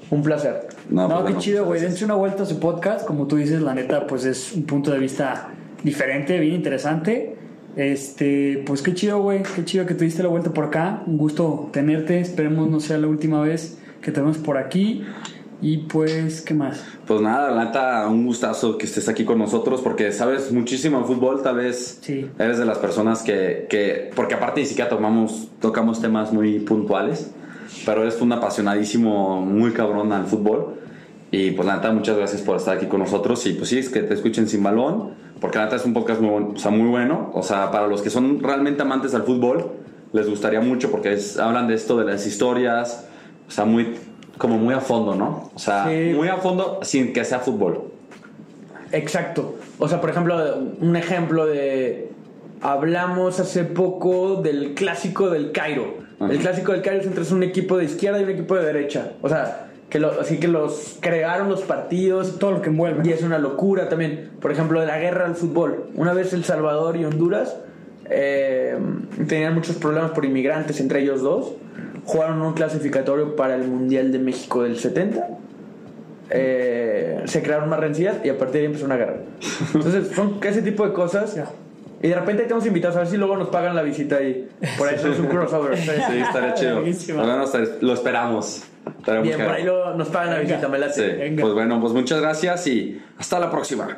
Speaker 3: un placer.
Speaker 4: No,
Speaker 1: pues
Speaker 4: qué chido, güey.
Speaker 1: gracias.
Speaker 4: Dense una vuelta a su podcast. Como tú dices, la neta, pues es un punto de vista diferente, bien interesante. Este, pues qué chido, güey. Qué chido que te diste la vuelta por acá. Un gusto tenerte. Esperemos no sea la última vez que te vemos por aquí. Y pues, ¿qué más?
Speaker 1: Pues nada, la neta, un gustazo que estés aquí con nosotros porque sabes muchísimo de fútbol, tal vez
Speaker 4: Sí.
Speaker 1: eres de las personas que, que porque aparte ni siquiera tomamos, tocamos temas muy puntuales, pero eres un apasionadísimo, muy cabrón al fútbol. Y pues la neta, muchas gracias por estar aquí con nosotros. Y pues sí, es que te escuchen sin balón, porque la neta es un podcast muy, bueno, o sea, muy bueno. O sea, para los que son realmente amantes al fútbol, les gustaría mucho porque es- hablan de esto, de las historias, o sea, muy, como muy a fondo, ¿no? O sea,
Speaker 3: Sí.
Speaker 1: muy a fondo sin que sea fútbol.
Speaker 3: Exacto. O sea, por ejemplo, un ejemplo de. Hablamos hace poco del clásico del Cairo.
Speaker 1: Ajá.
Speaker 3: El clásico del Cairo es entre un equipo de izquierda y un equipo de derecha. O sea, que lo- así que los crearon los partidos.
Speaker 4: Todo lo que envuelve.
Speaker 3: Y es una locura también. Por ejemplo, de la guerra al fútbol. Una vez El Salvador y Honduras eh, tenían muchos problemas por inmigrantes, entre ellos dos. Jugaron un clasificatorio para el Mundial de México del 70. Eh, se crearon más rencillas y a partir de ahí empezó una guerra. Entonces, son ese tipo de cosas. Y de repente tenemos invitados a ver si luego nos pagan la visita y por eso es un crossover.
Speaker 1: Sí, estaría (laughs) chido. Te- lo esperamos.
Speaker 3: Bien, por ahí luego nos pagan la visita, me late.
Speaker 1: Sí.
Speaker 4: Venga.
Speaker 1: Pues bueno, pues muchas gracias y hasta la próxima.